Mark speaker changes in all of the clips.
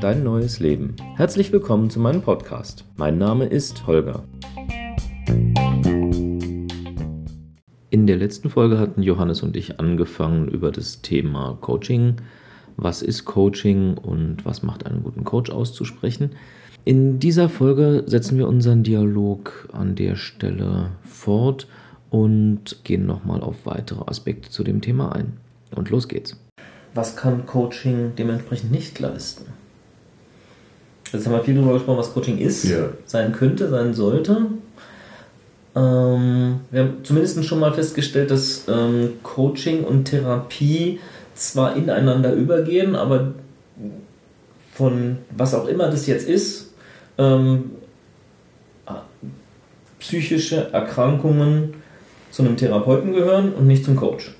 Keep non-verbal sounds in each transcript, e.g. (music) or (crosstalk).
Speaker 1: Dein neues Leben. Herzlich willkommen zu meinem Podcast. Mein Name ist Holger. In der letzten Folge hatten Johannes und ich angefangen über das Thema Coaching. Was ist Coaching und was macht einen guten Coach auszusprechen? In dieser Folge setzen wir unseren Dialog an der Stelle fort und gehen nochmal auf weitere Aspekte zu dem Thema ein. Und los geht's. Was kann Coaching dementsprechend nicht leisten? Jetzt haben wir viel darüber gesprochen, was Coaching ist,
Speaker 2: Ja.
Speaker 1: sein könnte, sein sollte. Ähm, wir haben zumindest schon mal festgestellt, dass ähm, Coaching und Therapie zwar ineinander übergehen, aber von was auch immer das jetzt ist, ähm, psychische Erkrankungen zu einem Therapeuten gehören und nicht zum Coach.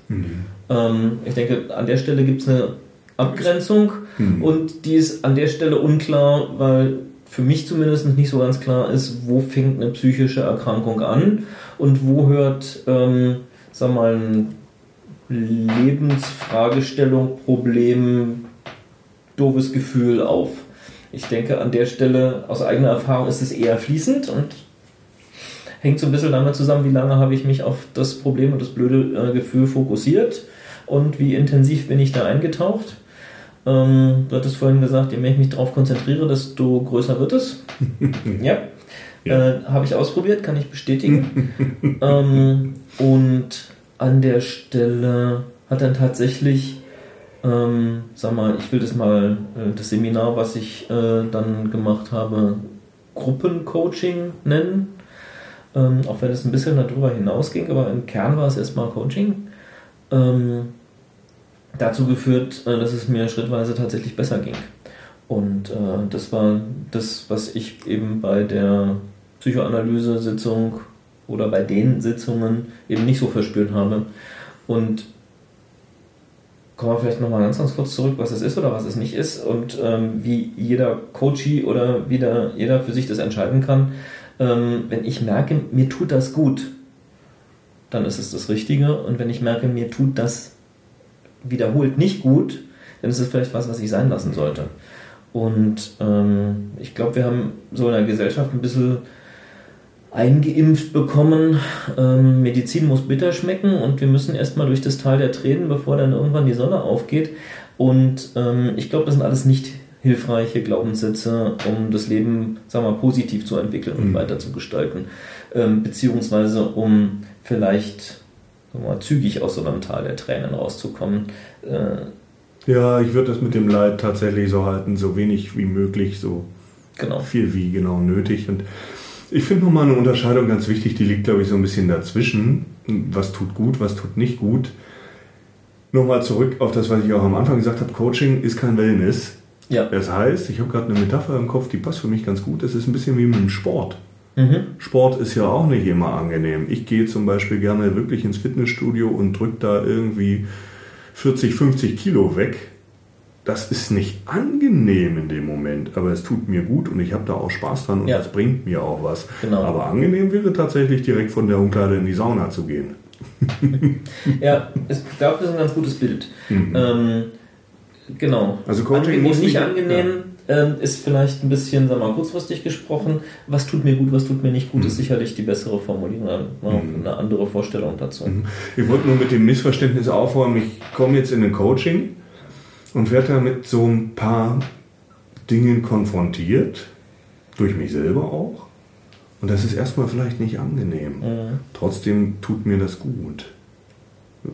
Speaker 1: Ähm, ich denke, an der Stelle gibt es eine Abgrenzung
Speaker 2: Mhm.
Speaker 1: und die ist an der Stelle unklar, weil für mich zumindest nicht so ganz klar ist, wo fängt eine psychische Erkrankung an und wo hört, ähm, sag mal, ein Lebensfragestellung, Problem, doofes Gefühl auf. Ich denke, an der Stelle, aus eigener Erfahrung, ist es eher fließend und hängt so ein bisschen damit zusammen, wie lange habe ich mich auf das Problem und das blöde äh, Gefühl fokussiert und wie intensiv bin ich da eingetaucht. Ähm, du hattest vorhin gesagt, je mehr ich mich darauf konzentriere, desto größer wird es. (laughs) ja.
Speaker 2: Ja.
Speaker 1: Äh, habe ich ausprobiert, kann ich bestätigen. (laughs) ähm, und an der Stelle hat dann tatsächlich, ähm, sag mal, ich will das mal, äh, das Seminar, was ich äh, dann gemacht habe, Gruppencoaching nennen. Ähm, auch wenn es ein bisschen darüber hinausging, aber im Kern war es erstmal Coaching. Ähm, dazu geführt, äh, dass es mir schrittweise tatsächlich besser ging. Und äh, das war das, was ich eben bei der Psychoanalyse-Sitzung oder bei den Sitzungen eben nicht so verspürt habe. Und kommen wir vielleicht nochmal ganz, ganz kurz zurück, was es ist oder was es nicht ist und ähm, wie jeder Coachie oder wie der, jeder für sich das entscheiden kann. Ähm, wenn ich merke, mir tut das gut, dann ist es das Richtige. Und wenn ich merke, mir tut das wiederholt nicht gut, dann ist es vielleicht was, was ich sein lassen sollte. Und ähm, ich glaube, wir haben so in der Gesellschaft ein bisschen eingeimpft bekommen, ähm, Medizin muss bitter schmecken und wir müssen erstmal durch das Tal der Tränen, bevor dann irgendwann die Sonne aufgeht. Und ähm, ich glaube, das sind alles nicht hilfreiche Glaubenssätze, um das Leben, sagen wir mal, positiv zu entwickeln und
Speaker 2: Mhm.
Speaker 1: weiter zu gestalten. Ähm, beziehungsweise um vielleicht mal, zügig aus so einem Tal der Tränen rauszukommen. Äh,
Speaker 2: Ja, ich würde das mit dem Leid tatsächlich so halten, so wenig wie möglich, so
Speaker 1: genau.
Speaker 2: viel wie genau nötig. Und ich finde nochmal eine Unterscheidung ganz wichtig, die liegt, glaube ich, so ein bisschen dazwischen. Was tut gut, was tut nicht gut. Nochmal zurück auf das, was ich auch am Anfang gesagt habe, Coaching ist kein Wellness.
Speaker 1: Ja.
Speaker 2: Das heißt, ich habe gerade eine Metapher im Kopf, die passt für mich ganz gut. Das ist ein bisschen wie mit dem Sport.
Speaker 1: Mhm.
Speaker 2: Sport ist ja auch nicht immer angenehm. Ich gehe zum Beispiel gerne wirklich ins Fitnessstudio und drücke da irgendwie 40, 50 Kilo weg. Das ist nicht angenehm in dem Moment, aber es tut mir gut und ich habe da auch Spaß dran und
Speaker 1: Ja.
Speaker 2: das bringt mir auch was.
Speaker 1: Genau.
Speaker 2: Aber angenehm wäre tatsächlich direkt von der Umkleide in die Sauna zu gehen. (laughs)
Speaker 1: Ja, ich glaube, das ist ein ganz gutes Bild.
Speaker 2: Mhm.
Speaker 1: Ähm, genau.
Speaker 2: Also Coaching
Speaker 1: angenehm,
Speaker 2: muss
Speaker 1: nicht
Speaker 2: nicht-
Speaker 1: angenehm ähm, ist vielleicht ein bisschen, sagen wir mal, kurzfristig gesprochen. Was tut mir gut, was tut mir nicht gut, ist sicherlich die bessere Formulierung, noch
Speaker 2: Mhm.
Speaker 1: eine andere Vorstellung dazu.
Speaker 2: Ich wollte nur mit dem Missverständnis aufräumen, ich komme jetzt in ein Coaching und werde da mit so ein paar Dingen konfrontiert, durch mich selber auch. Und das ist erstmal vielleicht nicht angenehm.
Speaker 1: Mhm.
Speaker 2: Trotzdem tut mir das gut.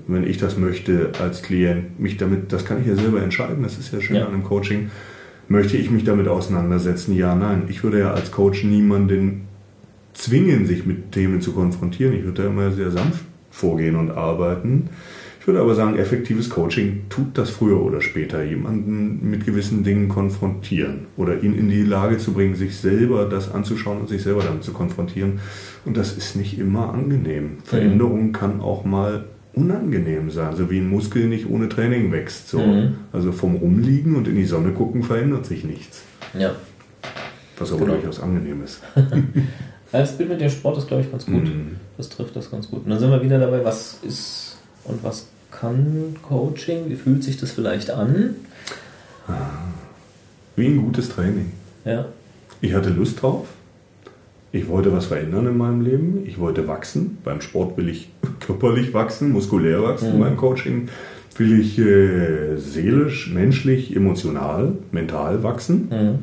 Speaker 2: Wenn ich das möchte als Klient, mich damit, das kann ich ja selber entscheiden, das ist ja schön
Speaker 1: Ja.
Speaker 2: an einem Coaching. Möchte ich mich damit auseinandersetzen? Ja, nein. Ich würde ja als Coach niemanden zwingen, sich mit Themen zu konfrontieren. Ich würde da immer sehr sanft vorgehen und arbeiten. Ich würde aber sagen, effektives Coaching tut das früher oder später, jemanden mit gewissen Dingen konfrontieren oder ihn in die Lage zu bringen, sich selber das anzuschauen und sich selber damit zu konfrontieren. Und das ist nicht immer angenehm. Veränderung kann auch mal unangenehm sein, so wie ein Muskel nicht ohne Training wächst. So.
Speaker 1: Mhm.
Speaker 2: Also vom Rumliegen und in die Sonne gucken verändert sich nichts,
Speaker 1: Ja.
Speaker 2: was aber
Speaker 1: Genau.
Speaker 2: durchaus angenehm ist. (laughs)
Speaker 1: Das Bild mit dem Sport ist, glaube ich, ganz gut.
Speaker 2: Mhm.
Speaker 1: Das trifft das ganz gut. Und dann sind wir wieder dabei, was ist und was kann Coaching? Wie fühlt sich das vielleicht an?
Speaker 2: Wie ein gutes Training.
Speaker 1: Ja.
Speaker 2: Ich hatte Lust drauf. Ich wollte was verändern in meinem Leben. Ich wollte wachsen. Beim Sport will ich (laughs) körperlich wachsen, muskulär wachsen.
Speaker 1: Mhm.
Speaker 2: Beim Coaching will ich äh, seelisch, menschlich, emotional, mental wachsen.
Speaker 1: Mhm.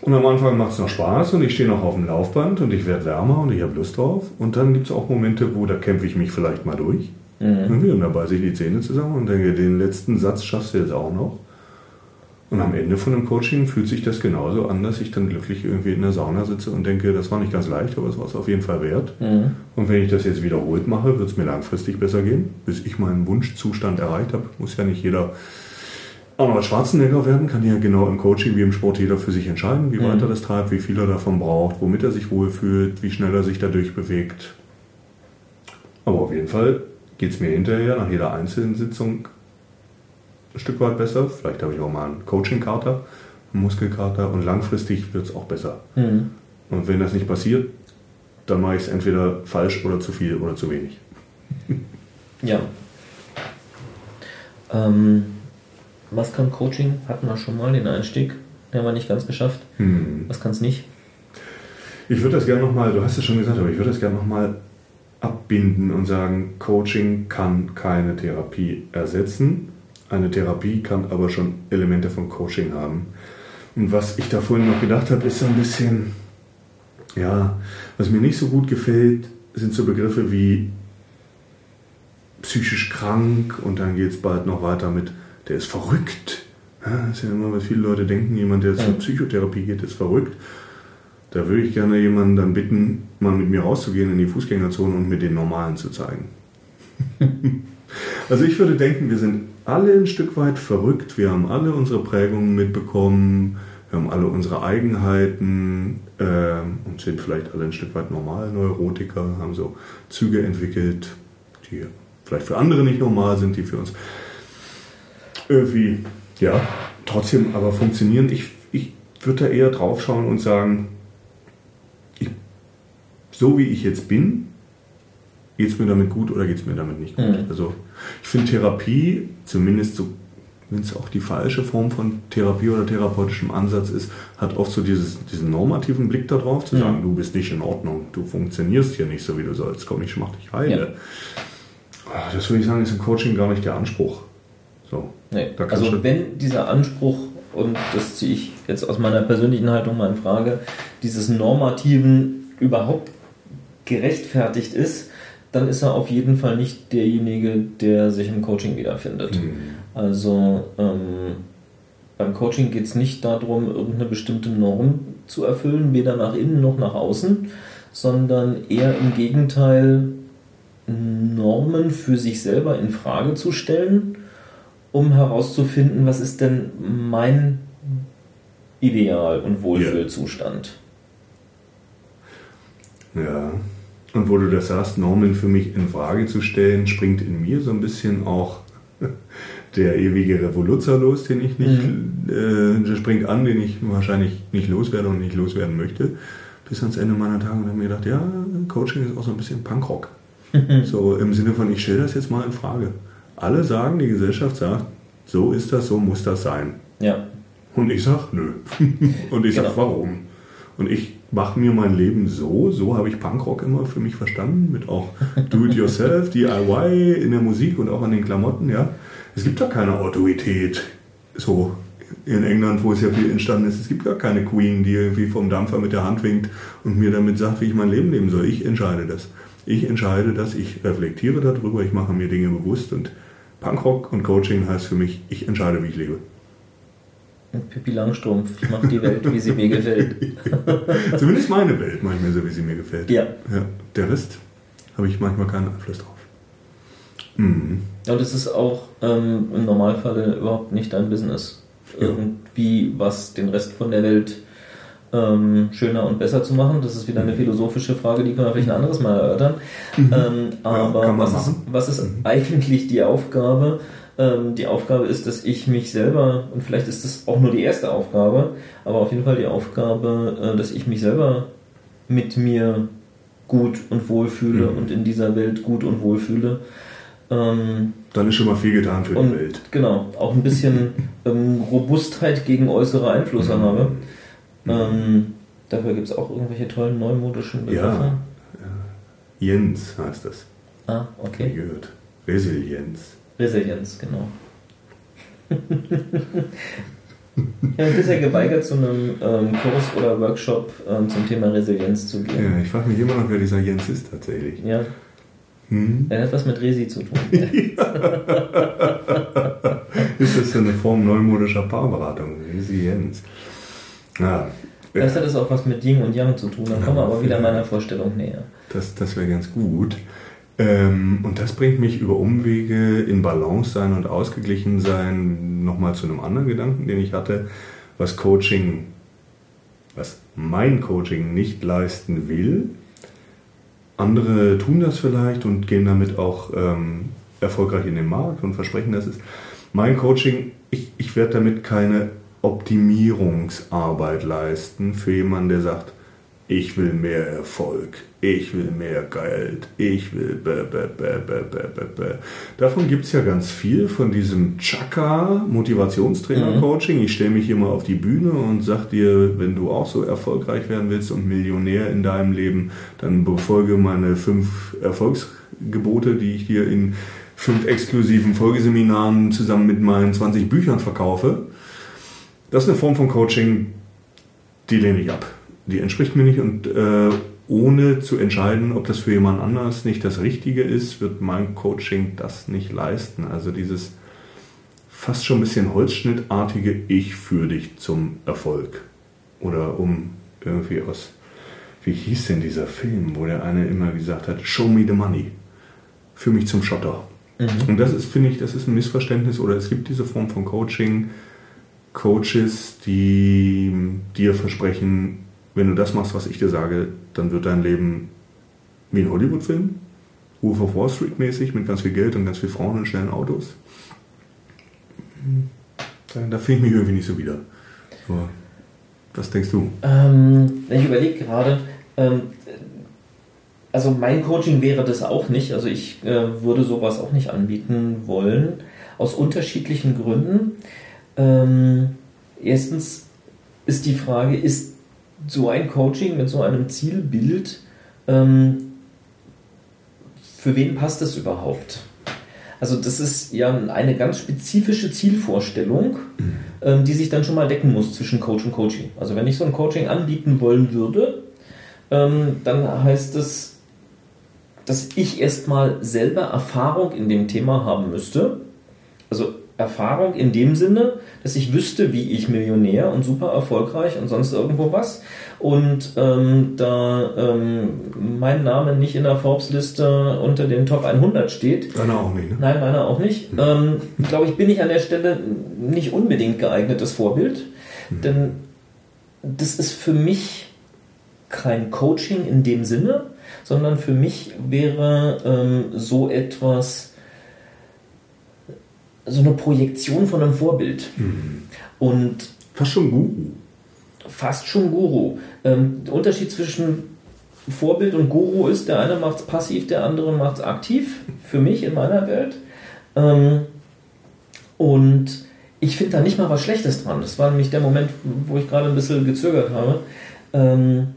Speaker 2: Und am Anfang macht es noch Spaß und ich stehe noch auf dem Laufband und ich werde wärmer und ich habe Lust drauf. Und dann gibt es auch Momente, wo da kämpfe ich mich vielleicht mal durch.
Speaker 1: Mhm.
Speaker 2: Und da beiße ich die Zähne zusammen und denke, den letzten Satz schaffst du jetzt auch noch. Und am Ende von einem Coaching fühlt sich das genauso an, dass ich dann glücklich irgendwie in der Sauna sitze und denke, das war nicht ganz leicht, aber es war es auf jeden Fall wert.
Speaker 1: Mhm.
Speaker 2: Und wenn ich das jetzt wiederholt mache, wird es mir langfristig besser gehen, bis ich meinen Wunschzustand erreicht habe. Muss ja nicht jeder Arnold Schwarzenegger werden, kann ja genau im Coaching wie im Sport jeder für sich entscheiden, wie
Speaker 1: Mhm.
Speaker 2: weit er das treibt, wie viel er davon braucht, womit er sich wohlfühlt, wie schnell er sich dadurch bewegt. Aber auf jeden Fall geht es mir hinterher nach jeder einzelnen Sitzung ein Stück weit besser. Vielleicht habe ich auch mal einen Coaching-Kater, einen Muskelkater und langfristig wird es auch besser.
Speaker 1: Mhm.
Speaker 2: Und wenn das nicht passiert, dann mache ich es entweder falsch oder zu viel oder zu wenig.
Speaker 1: Ja. Ähm, was kann Coaching? Hatten wir schon mal den Einstieg. Den haben wir nicht ganz geschafft.
Speaker 2: Hm.
Speaker 1: Was kann es nicht?
Speaker 2: Ich würde das gerne nochmal, du hast es schon gesagt, aber ich würde das gerne nochmal abbinden und sagen, Coaching kann keine Therapie ersetzen. Eine Therapie kann aber schon Elemente von Coaching haben. Und was ich da vorhin noch gedacht habe, ist so ein bisschen, ja, was mir nicht so gut gefällt, sind so Begriffe wie psychisch krank und dann geht es bald noch weiter mit, der ist verrückt. Ja, das ist ja immer, was viele Leute denken, jemand, der zur. Psychotherapie geht, ist verrückt. Da würde ich gerne jemanden dann bitten, mal mit mir rauszugehen in die Fußgängerzone und mir den Normalen zu zeigen. (laughs) also ich würde denken, wir sind alle ein Stück weit verrückt. Wir haben alle unsere Prägungen mitbekommen. Wir haben alle unsere Eigenheiten ähm, und sind vielleicht alle ein Stück weit normal Neurotiker, haben so Züge entwickelt, die vielleicht für andere nicht normal sind, die für uns irgendwie, ja, trotzdem aber funktionieren. Ich, ich würde da eher drauf schauen und sagen, ich, so wie ich jetzt bin, geht es mir damit gut oder geht es mir damit nicht gut.
Speaker 1: Mhm.
Speaker 2: Also ich finde Therapie, zumindest so, wenn es auch die falsche Form von Therapie oder therapeutischem Ansatz ist, hat oft so dieses, diesen normativen Blick darauf, zu
Speaker 1: Mhm.
Speaker 2: sagen, du bist nicht in Ordnung, du funktionierst hier nicht so, wie du sollst, komm, ich mach dich heile.
Speaker 1: Ja.
Speaker 2: Ah, Das würde ich sagen, ist im Coaching gar nicht der Anspruch. So.
Speaker 1: Nee. Also wenn dieser Anspruch, und das ziehe ich jetzt aus meiner persönlichen Haltung mal in Frage, dieses Normativen überhaupt gerechtfertigt ist, dann ist er auf jeden Fall nicht derjenige, der sich im Coaching wiederfindet.
Speaker 2: Mhm.
Speaker 1: Also ähm, beim Coaching geht es nicht darum, irgendeine bestimmte Norm zu erfüllen, weder nach innen noch nach außen, sondern eher im Gegenteil Normen für sich selber in Frage zu stellen, um herauszufinden, was ist denn mein Ideal und Wohlfühlzustand.
Speaker 2: Ja. Und wo du das sagst, Normen für mich in Frage zu stellen, springt in mir so ein bisschen auch (laughs) der ewige Revoluzer los, den ich nicht, äh, der springt an, den ich wahrscheinlich nicht loswerde und nicht loswerden möchte, bis ans Ende meiner Tage und habe mir gedacht, ja, Coaching ist auch so ein bisschen Punkrock. so im Sinne von, ich stelle das jetzt mal in Frage. Alle sagen, die Gesellschaft sagt, so ist das, so muss das sein.
Speaker 1: Ja.
Speaker 2: Und ich sag, nö. (laughs) Und ich sag,
Speaker 1: Genau.
Speaker 2: warum? Und ich mache mir mein Leben so, so habe ich Punkrock immer für mich verstanden, mit auch (laughs) Do-it-yourself, DIY in der Musik und auch an den Klamotten, ja. Es gibt da keine Autorität, so in England, wo es ja viel entstanden ist. Es gibt gar keine Queen, die irgendwie vom Dampfer mit der Hand winkt und mir damit sagt, wie ich mein Leben leben soll. Ich entscheide das. Ich entscheide das, ich reflektiere darüber, ich mache mir Dinge bewusst und Punkrock und Coaching heißt für mich, ich entscheide, wie ich lebe.
Speaker 1: Und Pippi Langstrumpf, ich mache die Welt, wie sie mir gefällt. (laughs)
Speaker 2: Zumindest meine Welt manchmal so, wie sie mir gefällt.
Speaker 1: Ja.
Speaker 2: ja der Rest habe ich manchmal keinen Einfluss drauf. Mhm.
Speaker 1: Ja, und es ist auch ähm, im Normalfall überhaupt nicht dein Business.
Speaker 2: Ja.
Speaker 1: Irgendwie was den Rest von der Welt ähm, schöner und besser zu machen. Das ist wieder eine philosophische Frage, die können wir vielleicht ein anderes Mal erörtern. Ähm, aber
Speaker 2: Mhm. man
Speaker 1: was, ist.
Speaker 2: Mhm.
Speaker 1: was ist eigentlich die Aufgabe? Ähm, die Aufgabe ist, dass ich mich selber, und vielleicht ist das auch nur die erste Aufgabe, aber auf jeden Fall die Aufgabe, äh, dass ich mich selber mit mir gut und wohl fühle
Speaker 2: Mhm.
Speaker 1: und in dieser Welt gut und wohl fühle. Ähm,
Speaker 2: Dann ist schon mal viel getan für
Speaker 1: und
Speaker 2: die Welt.
Speaker 1: genau, auch ein bisschen (laughs) ähm, Robustheit gegen äußere Einflüsse
Speaker 2: Mhm.
Speaker 1: habe. Ähm, dafür gibt es auch irgendwelche tollen neumodischen Begriffe.
Speaker 2: Ja. Jens heißt das.
Speaker 1: Ah,
Speaker 2: Wie
Speaker 1: okay.
Speaker 2: gehört. Resilienz.
Speaker 1: Resilienz, genau. ja, du bist ja geweigert, zu einem ähm, Kurs oder Workshop ähm, zum Thema Resilienz zu gehen.
Speaker 2: Ja, ich frage mich immer noch, wer dieser Jens ist tatsächlich.
Speaker 1: Ja,
Speaker 2: Hm?
Speaker 1: er hat was mit Resi zu tun. (laughs)
Speaker 2: Ist das so eine Form neumodischer Paarberatung? Resilienz. Ja,
Speaker 1: Vielleicht hat es auch was mit Yin und Yang zu tun, dann kommen wir aber wieder meiner Vorstellung näher.
Speaker 2: das, das wäre ganz gut. Ähm, und das bringt mich über Umwege in Balance sein und ausgeglichen sein nochmal zu einem anderen Gedanken, den ich hatte, was Coaching, was mein Coaching nicht leisten will. Andere tun das vielleicht und gehen damit auch ähm, erfolgreich in den Markt und versprechen, dass es mein Coaching, ich, ich werde damit keine Optimierungsarbeit leisten für jemanden, der sagt, ich will mehr Erfolg, ich will mehr Geld, ich will bäh, bäh, bäh, bäh, bäh, bäh. Davon gibt es ja ganz viel, von diesem Chaka Motivationstrainer-Coaching. Ich stelle mich hier mal auf die Bühne und sag dir, wenn du auch so erfolgreich werden willst und Millionär in deinem Leben, dann befolge meine fünf Erfolgsgebote, die ich dir in fünf exklusiven Folgeseminaren zusammen mit meinen 20 Büchern verkaufe. Das ist eine Form von Coaching, die lehne ich ab. Die entspricht mir nicht und äh, ohne zu entscheiden, ob das für jemand anders nicht das Richtige ist, wird mein Coaching das nicht leisten. Also dieses fast schon ein bisschen holzschnittartige Ich führe dich zum Erfolg. Oder um irgendwie aus, wie hieß denn dieser Film, wo der eine immer gesagt hat, show me the money. Führ mich zum Schotter. Und das ist, finde ich, das ist ein Missverständnis oder es gibt diese Form von Coaching, Coaches, die dir versprechen, wenn du das machst, was ich dir sage, dann wird dein Leben wie ein Hollywood-Film, Wolf of Wall Street mäßig, mit ganz viel Geld und ganz viel Frauen und schnellen Autos. Da, finde ich mich irgendwie nicht so wieder. Aber was denkst du?
Speaker 1: Ähm, ich überlege gerade, ähm, also mein Coaching wäre das auch nicht. Also ich äh, würde sowas auch nicht anbieten wollen, aus unterschiedlichen Gründen. Ähm, erstens ist die Frage, ist so ein Coaching mit so einem Zielbild, ähm, für wen passt das überhaupt? Also das ist ja eine ganz spezifische Zielvorstellung, ähm, die sich dann schon mal decken muss zwischen Coach und Coaching. Also wenn ich so ein Coaching anbieten wollen würde, ähm, dann heißt es, dass ich erstmal selber Erfahrung in dem Thema haben müsste. Also Erfahrung in dem Sinne, dass ich wüsste, wie ich Millionär und super erfolgreich und sonst irgendwo was. Und ähm, da ähm, mein Name nicht in der Forbes-Liste unter den Top 100 steht,
Speaker 2: Deiner auch nicht, ne?
Speaker 1: Nein, meiner auch nicht. Ähm, Glaube ich, bin ich an der Stelle nicht unbedingt geeignetes Vorbild, denn das ist für mich kein Coaching in dem Sinne, sondern für mich wäre ähm, so etwas, so eine Projektion von einem Vorbild. Und
Speaker 2: Fast schon Guru.
Speaker 1: fast schon Guru. Ähm, der Unterschied zwischen Vorbild und Guru ist, der eine macht es passiv, der andere macht es aktiv, für mich in meiner Welt. Ähm, und ich finde da nicht mal was Schlechtes dran. Das war nämlich der Moment, wo ich gerade ein bisschen gezögert habe. Ähm,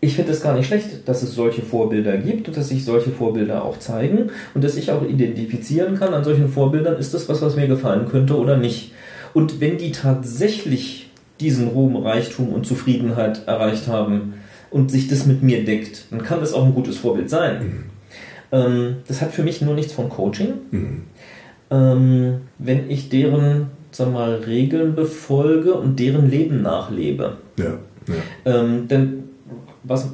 Speaker 1: ich finde es gar nicht schlecht, dass es solche Vorbilder gibt und dass sich solche Vorbilder auch zeigen und dass ich auch identifizieren kann an solchen Vorbildern, ist das was, was mir gefallen könnte oder nicht. Und wenn die tatsächlich diesen Ruhm, Reichtum und Zufriedenheit erreicht haben und sich das mit mir deckt, dann kann das auch ein gutes Vorbild sein. Ähm, das hat für mich nur nichts von Coaching.
Speaker 2: Mhm.
Speaker 1: Ähm, wenn ich deren sag mal, Regeln befolge und deren Leben nachlebe.
Speaker 2: Ja, ja.
Speaker 1: Ähm, denn was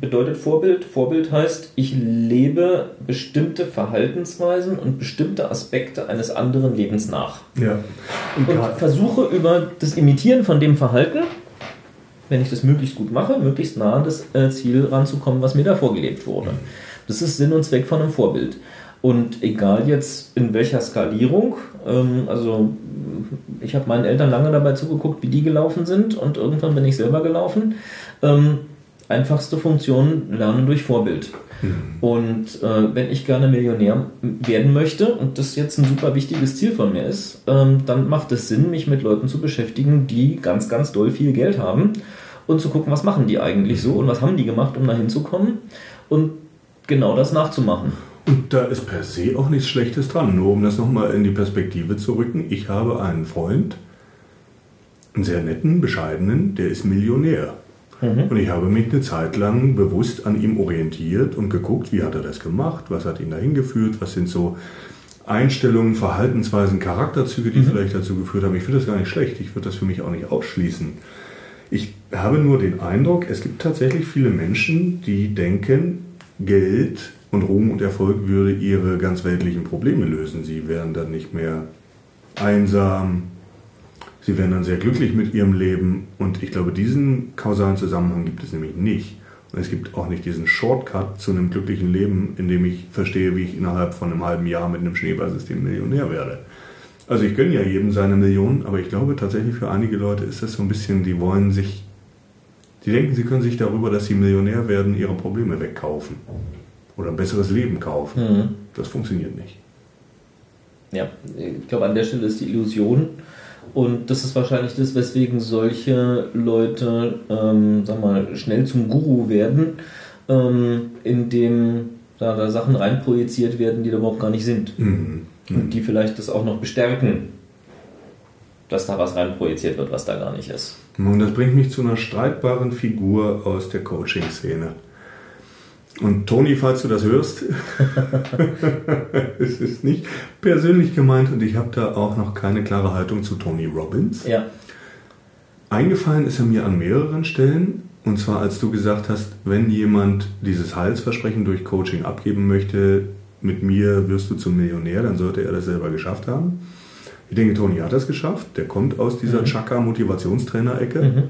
Speaker 1: bedeutet Vorbild? Vorbild heißt, ich lebe bestimmte Verhaltensweisen und bestimmte Aspekte eines anderen Lebens nach.
Speaker 2: ja. Und
Speaker 1: Und versuche über das Imitieren von dem Verhalten, wenn ich das möglichst gut mache, möglichst nah an das äh, Ziel ranzukommen, was mir da vorgelebt wurde. Das ist Sinn und Zweck von einem Vorbild. Und egal jetzt in welcher Skalierung, ähm, also ich habe meinen Eltern lange dabei zugeguckt, wie die gelaufen sind und irgendwann bin ich selber gelaufen. Ähm, einfachste Funktion Lernen durch Vorbild. Mhm. Und äh, wenn ich gerne Millionär werden möchte und das jetzt ein super wichtiges Ziel von mir ist, ähm, dann macht es Sinn, mich mit Leuten zu beschäftigen, die ganz, ganz doll viel Geld haben und zu gucken, was machen die eigentlich so und was haben die gemacht, um da hinzukommen und genau das nachzumachen.
Speaker 2: Und da ist per se auch nichts Schlechtes dran. Nur um das nochmal in die Perspektive zu rücken. Ich habe einen Freund, einen sehr netten, bescheidenen, der ist Millionär. Mhm. Und ich habe mich eine Zeit lang bewusst an ihm orientiert und geguckt, wie hat er das gemacht, was hat ihn dahin geführt, was sind so Einstellungen, Verhaltensweisen, Charakterzüge, die mhm. vielleicht dazu geführt haben. Ich finde das gar nicht schlecht, ich würde das für mich auch nicht ausschließen. Ich habe nur den Eindruck, es gibt tatsächlich viele Menschen, die denken, Geld und Ruhm und Erfolg würde ihre ganz weltlichen Probleme lösen. Sie wären dann nicht mehr einsam, sie wären dann sehr glücklich mit ihrem Leben und ich glaube, diesen kausalen Zusammenhang gibt es nämlich nicht. Und es gibt auch nicht diesen Shortcut zu einem glücklichen Leben, in dem ich verstehe, wie ich innerhalb von einem halben Jahr mit einem Schneeballsystem Millionär werde. Also ich gönne ja jedem seine Millionen, aber ich glaube tatsächlich für einige Leute ist das so ein bisschen, die wollen sich, die denken, sie können sich darüber, dass sie Millionär werden, ihre Probleme wegkaufen oder ein besseres Leben kaufen. Mhm. Das funktioniert nicht.
Speaker 1: Ja, ich glaube, an der Stelle ist die Illusion. Und das ist wahrscheinlich das, weswegen solche Leute, ähm, sag mal, schnell zum Guru werden, ähm, indem da, da Sachen reinprojiziert werden, die da überhaupt gar nicht sind. Mhm. Mhm. Und die vielleicht das auch noch bestärken, dass da was reinprojiziert wird, was da gar nicht ist.
Speaker 2: Und das bringt mich zu einer streitbaren Figur aus der Coaching-Szene. Und Toni, falls du das hörst, (laughs) es ist nicht persönlich gemeint und ich habe da auch noch keine klare Haltung zu Tony Robbins.
Speaker 1: Ja.
Speaker 2: Eingefallen ist er mir an mehreren Stellen. Und zwar, als du gesagt hast, wenn jemand dieses Heilsversprechen durch Coaching abgeben möchte, mit mir wirst du zum Millionär, dann sollte er das selber geschafft haben. Ich denke, Toni hat das geschafft. Der kommt aus dieser mhm. Chaka-Motivationstrainer-Ecke. Mhm.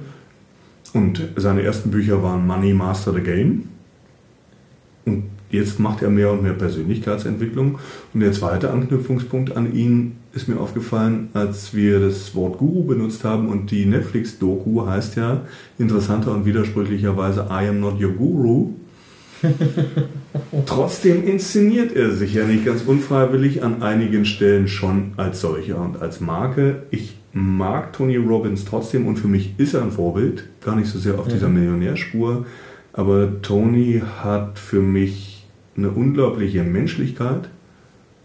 Speaker 2: Und seine ersten Bücher waren Money Master the Game. Und jetzt macht er mehr und mehr Persönlichkeitsentwicklung. Und der zweite Anknüpfungspunkt an ihn ist mir aufgefallen, als wir das Wort Guru benutzt haben und die Netflix-Doku heißt ja interessanter und widersprüchlicherweise I am not your Guru. (laughs) Trotzdem inszeniert er sich ja nicht ganz unfreiwillig an einigen Stellen schon als solcher und als Marke. Ich mag Tony Robbins trotzdem und für mich ist er ein Vorbild, gar nicht so sehr auf dieser Millionärspur, aber Tony hat für mich eine unglaubliche Menschlichkeit,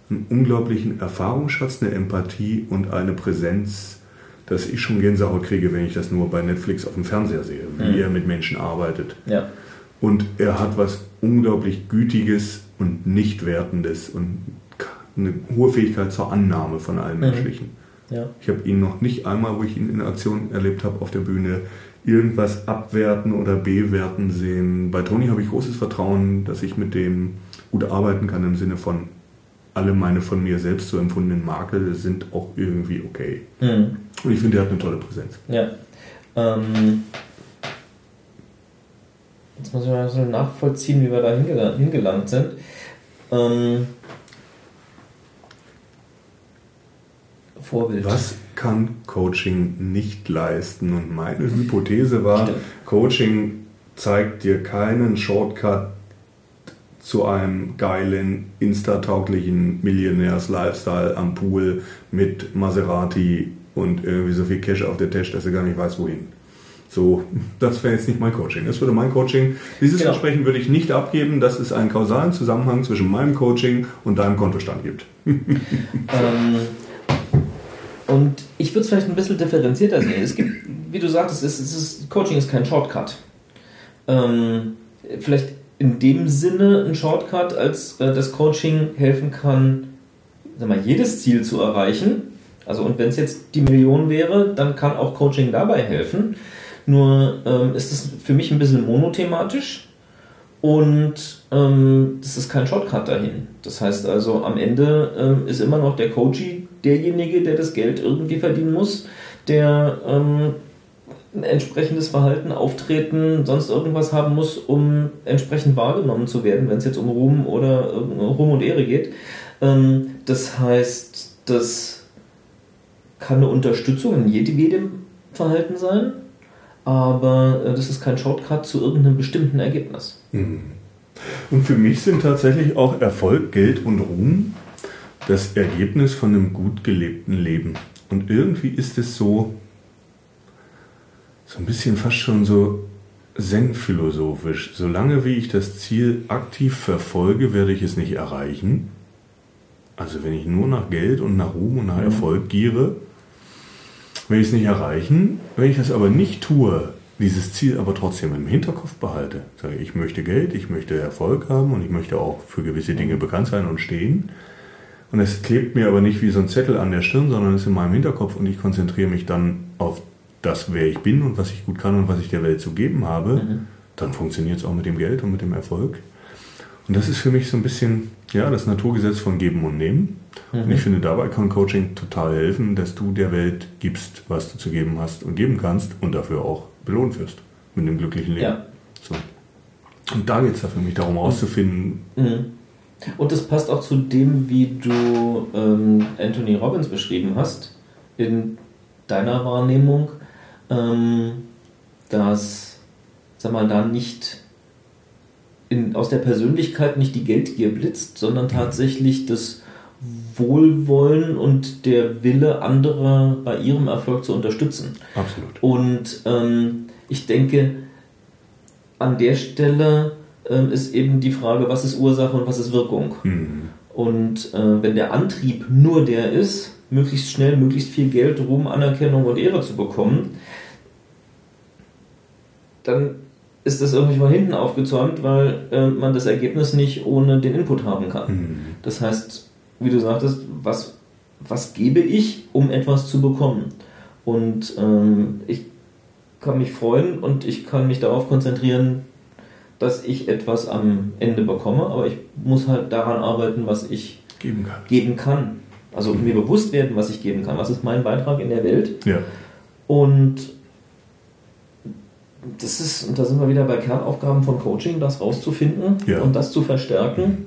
Speaker 2: einen unglaublichen Erfahrungsschatz, eine Empathie und eine Präsenz, dass ich schon Gänsehaut kriege, wenn ich das nur bei Netflix auf dem Fernseher sehe, wie mhm. er mit Menschen arbeitet.
Speaker 1: Ja.
Speaker 2: Und er hat was unglaublich Gütiges und nicht Wertendes und eine hohe Fähigkeit zur Annahme von allem mhm. Menschlichen.
Speaker 1: Ja.
Speaker 2: Ich habe ihn noch nicht einmal, wo ich ihn in Aktion erlebt habe, auf der Bühne irgendwas abwerten oder bewerten sehen. Bei Toni habe ich großes Vertrauen, dass ich mit dem gut arbeiten kann im Sinne von alle meine von mir selbst so empfundenen Makel sind auch irgendwie okay. Mhm. Und ich finde, er hat eine tolle Präsenz.
Speaker 1: Ja. Ähm, jetzt muss ich mal so nachvollziehen, wie wir da hingelangt, hingelangt sind. Ähm,
Speaker 2: Vorbild. Was kann Coaching nicht leisten? Und meine Hypothese war, Stimmt. Coaching zeigt dir keinen Shortcut zu einem geilen, insta-tauglichen Millionärs-Lifestyle am Pool mit Maserati und irgendwie so viel Cash auf der Tasche, dass er gar nicht weiß, wohin. So, (laughs) das wäre jetzt nicht mein Coaching. Das würde mein Coaching, dieses genau. Versprechen würde ich nicht abgeben, dass es einen kausalen Zusammenhang zwischen meinem Coaching und deinem Kontostand gibt. (laughs)
Speaker 1: ähm, und ich würde es vielleicht ein bisschen differenzierter sehen. Es gibt, wie du sagtest, es ist, Coaching ist kein Shortcut. Ähm, vielleicht in dem Sinne ein Shortcut, als äh, das Coaching helfen kann, sag mal, jedes Ziel zu erreichen. Also und wenn es jetzt die Million wäre, dann kann auch Coaching dabei helfen. Nur ähm, ist es für mich ein bisschen monothematisch und ähm, ist kein Shortcut dahin. Das heißt also, am Ende ähm, ist immer noch der Coachee derjenige, der das Geld irgendwie verdienen muss, der ähm, ein entsprechendes Verhalten, Auftreten, sonst irgendwas haben muss, um entsprechend wahrgenommen zu werden, wenn es jetzt um Ruhm oder Ruhm und Ehre geht. Ähm, das heißt, das kann eine Unterstützung in jedem Verhalten sein, aber äh, das ist kein Shortcut zu irgendeinem bestimmten Ergebnis.
Speaker 2: Mhm. Und für mich sind tatsächlich auch Erfolg, Geld und Ruhm das Ergebnis von einem gut gelebten Leben. Und irgendwie ist es so, so ein bisschen fast schon so zen-philosophisch. Solange wie ich das Ziel aktiv verfolge, werde ich es nicht erreichen. Also wenn ich nur nach Geld und nach Ruhm und nach mhm. Erfolg giere, werde ich es nicht erreichen. Wenn ich das aber nicht tue, dieses Ziel aber trotzdem im Hinterkopf behalte, sage ich möchte Geld, ich möchte Erfolg haben und ich möchte auch für gewisse Dinge mhm. bekannt sein und stehen. Und es klebt mir aber nicht wie so ein Zettel an der Stirn, sondern es ist in meinem Hinterkopf und ich konzentriere mich dann auf das, wer ich bin und was ich gut kann und was ich der Welt zu geben habe, mhm. dann funktioniert es auch mit dem Geld und mit dem Erfolg. Und das ist für mich so ein bisschen ja, das Naturgesetz von Geben und Nehmen. Mhm. Und ich finde, dabei kann Coaching total helfen, dass du der Welt gibst, was du zu geben hast und geben kannst und dafür auch belohnt wirst mit einem glücklichen Leben. Ja. So. Und da geht es ja für mich darum, herauszufinden.
Speaker 1: Mhm. Und das passt auch zu dem, wie du ähm, Anthony Robbins beschrieben hast, in deiner Wahrnehmung, ähm, dass, sag mal, da nicht in, aus der Persönlichkeit nicht die Geldgier blitzt, sondern tatsächlich das Wohlwollen und der Wille anderer bei ihrem Erfolg zu unterstützen.
Speaker 2: Absolut.
Speaker 1: Und ähm, ich denke, an der Stelle ähm, ist eben die Frage, was ist Ursache und was ist Wirkung. Mhm. Und äh, wenn der Antrieb nur der ist, möglichst schnell, möglichst viel Geld, Ruhm, Anerkennung und Ehre zu bekommen, dann ist das irgendwie von hinten aufgezäumt, weil äh, man das Ergebnis nicht ohne den Input haben kann. Mhm. Das heißt, wie du sagtest, was, was gebe ich, um etwas zu bekommen? Und ähm, ich kann mich freuen und ich kann mich darauf konzentrieren, dass ich etwas am Ende bekomme, aber ich muss halt daran arbeiten, was ich
Speaker 2: geben kann.
Speaker 1: Geben kann. Also mhm. mir bewusst werden, was ich geben kann. Was ist mein Beitrag in der Welt?
Speaker 2: Ja.
Speaker 1: Und das ist, und da sind wir wieder bei Kernaufgaben von Coaching, das rauszufinden ja. und das zu verstärken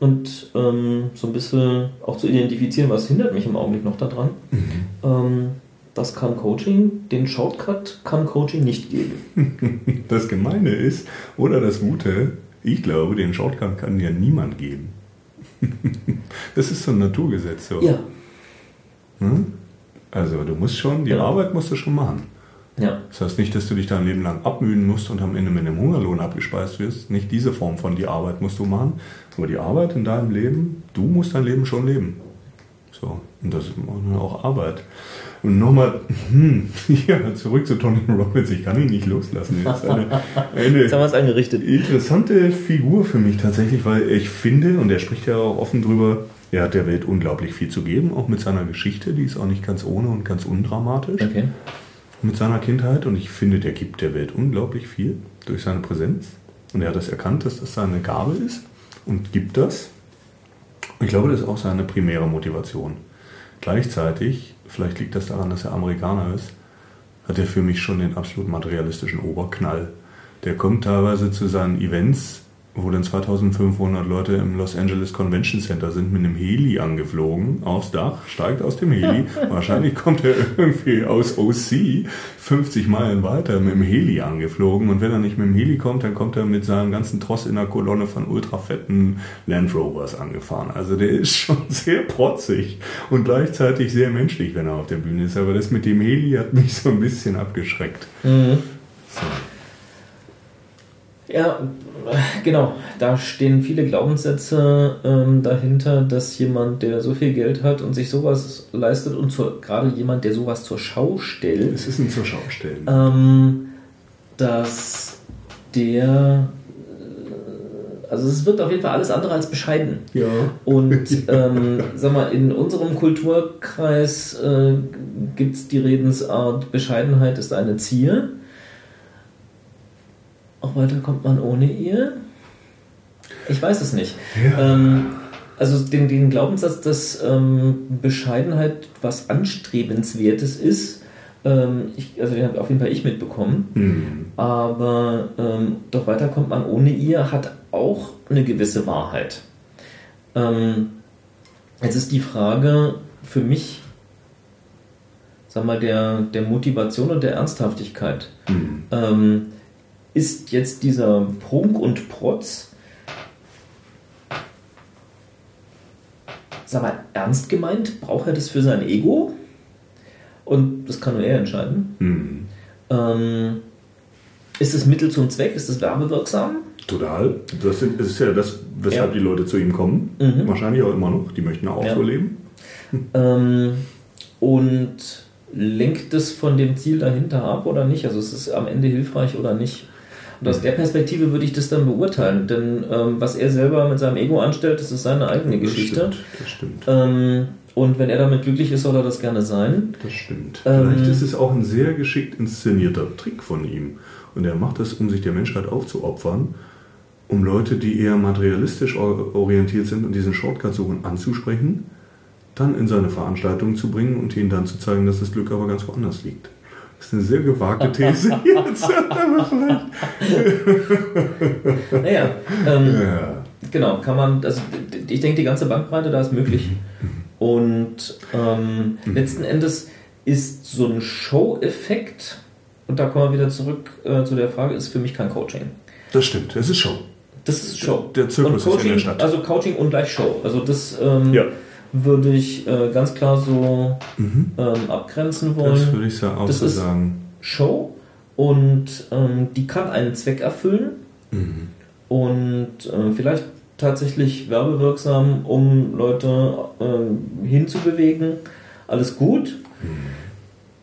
Speaker 1: und ähm, so ein bisschen auch zu identifizieren, was hindert mich im Augenblick noch daran. Mhm. Ähm, das kann Coaching, den Shortcut kann Coaching nicht geben. (laughs)
Speaker 2: Das Gemeine ist, oder das Gute, ich glaube, den Shortcut kann ja niemand geben. (laughs) Das ist so ein Naturgesetz. So.
Speaker 1: Ja.
Speaker 2: Hm? Also du musst schon, die ja. Arbeit musst du schon machen.
Speaker 1: Ja.
Speaker 2: Das heißt nicht, dass du dich dein Leben lang abmühen musst und am Ende mit einem Hungerlohn abgespeist wirst. Nicht diese Form von die Arbeit musst du machen, aber die Arbeit in deinem Leben, du musst dein Leben schon leben. So, und das ist auch Arbeit. Und nochmal, hm, (laughs) ja, zurück zu Tony Robbins, ich kann ihn nicht loslassen.
Speaker 1: Ist eine, (laughs) eine Jetzt haben wir es eingerichtet.
Speaker 2: interessante Figur für mich tatsächlich, weil ich finde, und er spricht ja auch offen drüber, er hat der Welt unglaublich viel zu geben, auch mit seiner Geschichte, die ist auch nicht ganz ohne und ganz undramatisch.
Speaker 1: Okay
Speaker 2: mit seiner Kindheit und ich finde, der gibt der Welt unglaublich viel durch seine Präsenz. Und er hat das erkannt, dass das seine Gabe ist und gibt das. ich glaube, das ist auch seine primäre Motivation. Gleichzeitig, vielleicht liegt das daran, dass er Amerikaner ist, hat er für mich schon den absolut materialistischen Oberknall. Der kommt teilweise zu seinen Events wo dann 2500 Leute im Los Angeles Convention Center sind mit einem Heli angeflogen aufs Dach, steigt aus dem Heli. (laughs) Wahrscheinlich kommt er irgendwie aus OC 50 Meilen weiter mit dem Heli angeflogen. Und wenn er nicht mit dem Heli kommt, dann kommt er mit seinem ganzen Tross in der Kolonne von ultrafetten Land Rovers angefahren. Also der ist (laughs) schon sehr protzig und gleichzeitig sehr menschlich, wenn er auf der Bühne ist. Aber das mit dem Heli hat mich so ein bisschen abgeschreckt.
Speaker 1: Mhm. So. Ja, genau. Da stehen viele Glaubenssätze ähm, dahinter, dass jemand, der so viel Geld hat und sich sowas leistet und zur, gerade jemand, der sowas zur Schau stellt.
Speaker 2: Es ist ein zur Schau stellen.
Speaker 1: Ähm, dass der. Also es wird auf jeden Fall alles andere als bescheiden.
Speaker 2: Ja.
Speaker 1: Und (laughs) ähm, sag mal, in unserem Kulturkreis äh, gibt es die Redensart, Bescheidenheit ist eine Zier. Auch weiter kommt man ohne ihr? Ich weiß es nicht. Ja. Ähm, also den, den Glaubenssatz, dass ähm, Bescheidenheit was Anstrebenswertes ist, ähm, ich, also den habe auf jeden Fall ich mitbekommen. Mhm. Aber ähm, doch weiter kommt man ohne ihr, hat auch eine gewisse Wahrheit. Ähm, jetzt ist die Frage für mich, sag mal, der, der Motivation und der Ernsthaftigkeit.
Speaker 2: Mhm.
Speaker 1: Ist jetzt dieser Prunk und Protz, sag mal, ernst gemeint? Braucht er das für sein Ego? Und das kann nur er entscheiden.
Speaker 2: Mhm.
Speaker 1: Ähm, ist es Mittel zum Zweck? Ist es werbewirksam?
Speaker 2: Total. Das ist ja das, weshalb
Speaker 1: Ja.
Speaker 2: die Leute zu ihm kommen.
Speaker 1: Mhm.
Speaker 2: Wahrscheinlich auch immer noch. Die möchten auch
Speaker 1: Ja.
Speaker 2: so leben.
Speaker 1: Ähm, und lenkt es von dem Ziel dahinter ab oder nicht? Also ist es am Ende hilfreich oder nicht? Und aus der Perspektive würde ich das dann beurteilen, denn ähm, was er selber mit seinem Ego anstellt, das ist seine eigene Geschichte.
Speaker 2: Das stimmt. Das stimmt.
Speaker 1: Ähm, und wenn er damit glücklich ist, soll er das gerne sein.
Speaker 2: Das stimmt.
Speaker 1: Ähm,
Speaker 2: Vielleicht ist es auch ein sehr geschickt inszenierter Trick von ihm. Und er macht das, um sich der Menschheit aufzuopfern, um Leute, die eher materialistisch or- orientiert sind und diesen Shortcut suchen, anzusprechen, dann in seine Veranstaltung zu bringen und ihnen dann zu zeigen, dass das Glück aber ganz woanders liegt. Das ist eine sehr gewagte These (laughs) jetzt, aber vielleicht. (laughs)
Speaker 1: Naja, ähm,
Speaker 2: Ja.
Speaker 1: genau, kann man, also ich denke, die ganze Bandbreite da ist möglich. Und ähm, letzten Endes ist so ein Show-Effekt, und da kommen wir wieder zurück äh, zu der Frage, ist für mich kein Coaching.
Speaker 2: Das stimmt, das ist Show.
Speaker 1: Das ist Show.
Speaker 2: Der Zirkus
Speaker 1: und
Speaker 2: ist in
Speaker 1: Coaching,
Speaker 2: der Stadt.
Speaker 1: Also Coaching und gleich Show. Also das ähm,
Speaker 2: Ja.
Speaker 1: Würde ich äh, ganz klar so
Speaker 2: Mhm.
Speaker 1: ähm, abgrenzen
Speaker 2: Das
Speaker 1: wollen.
Speaker 2: würde ich sa- auch
Speaker 1: Das
Speaker 2: so
Speaker 1: ist-
Speaker 2: sagen.
Speaker 1: Show und ähm, die kann einen Zweck erfüllen
Speaker 2: Mhm.
Speaker 1: und äh, vielleicht tatsächlich werbewirksam, um Leute ähm, hinzubewegen. Alles gut.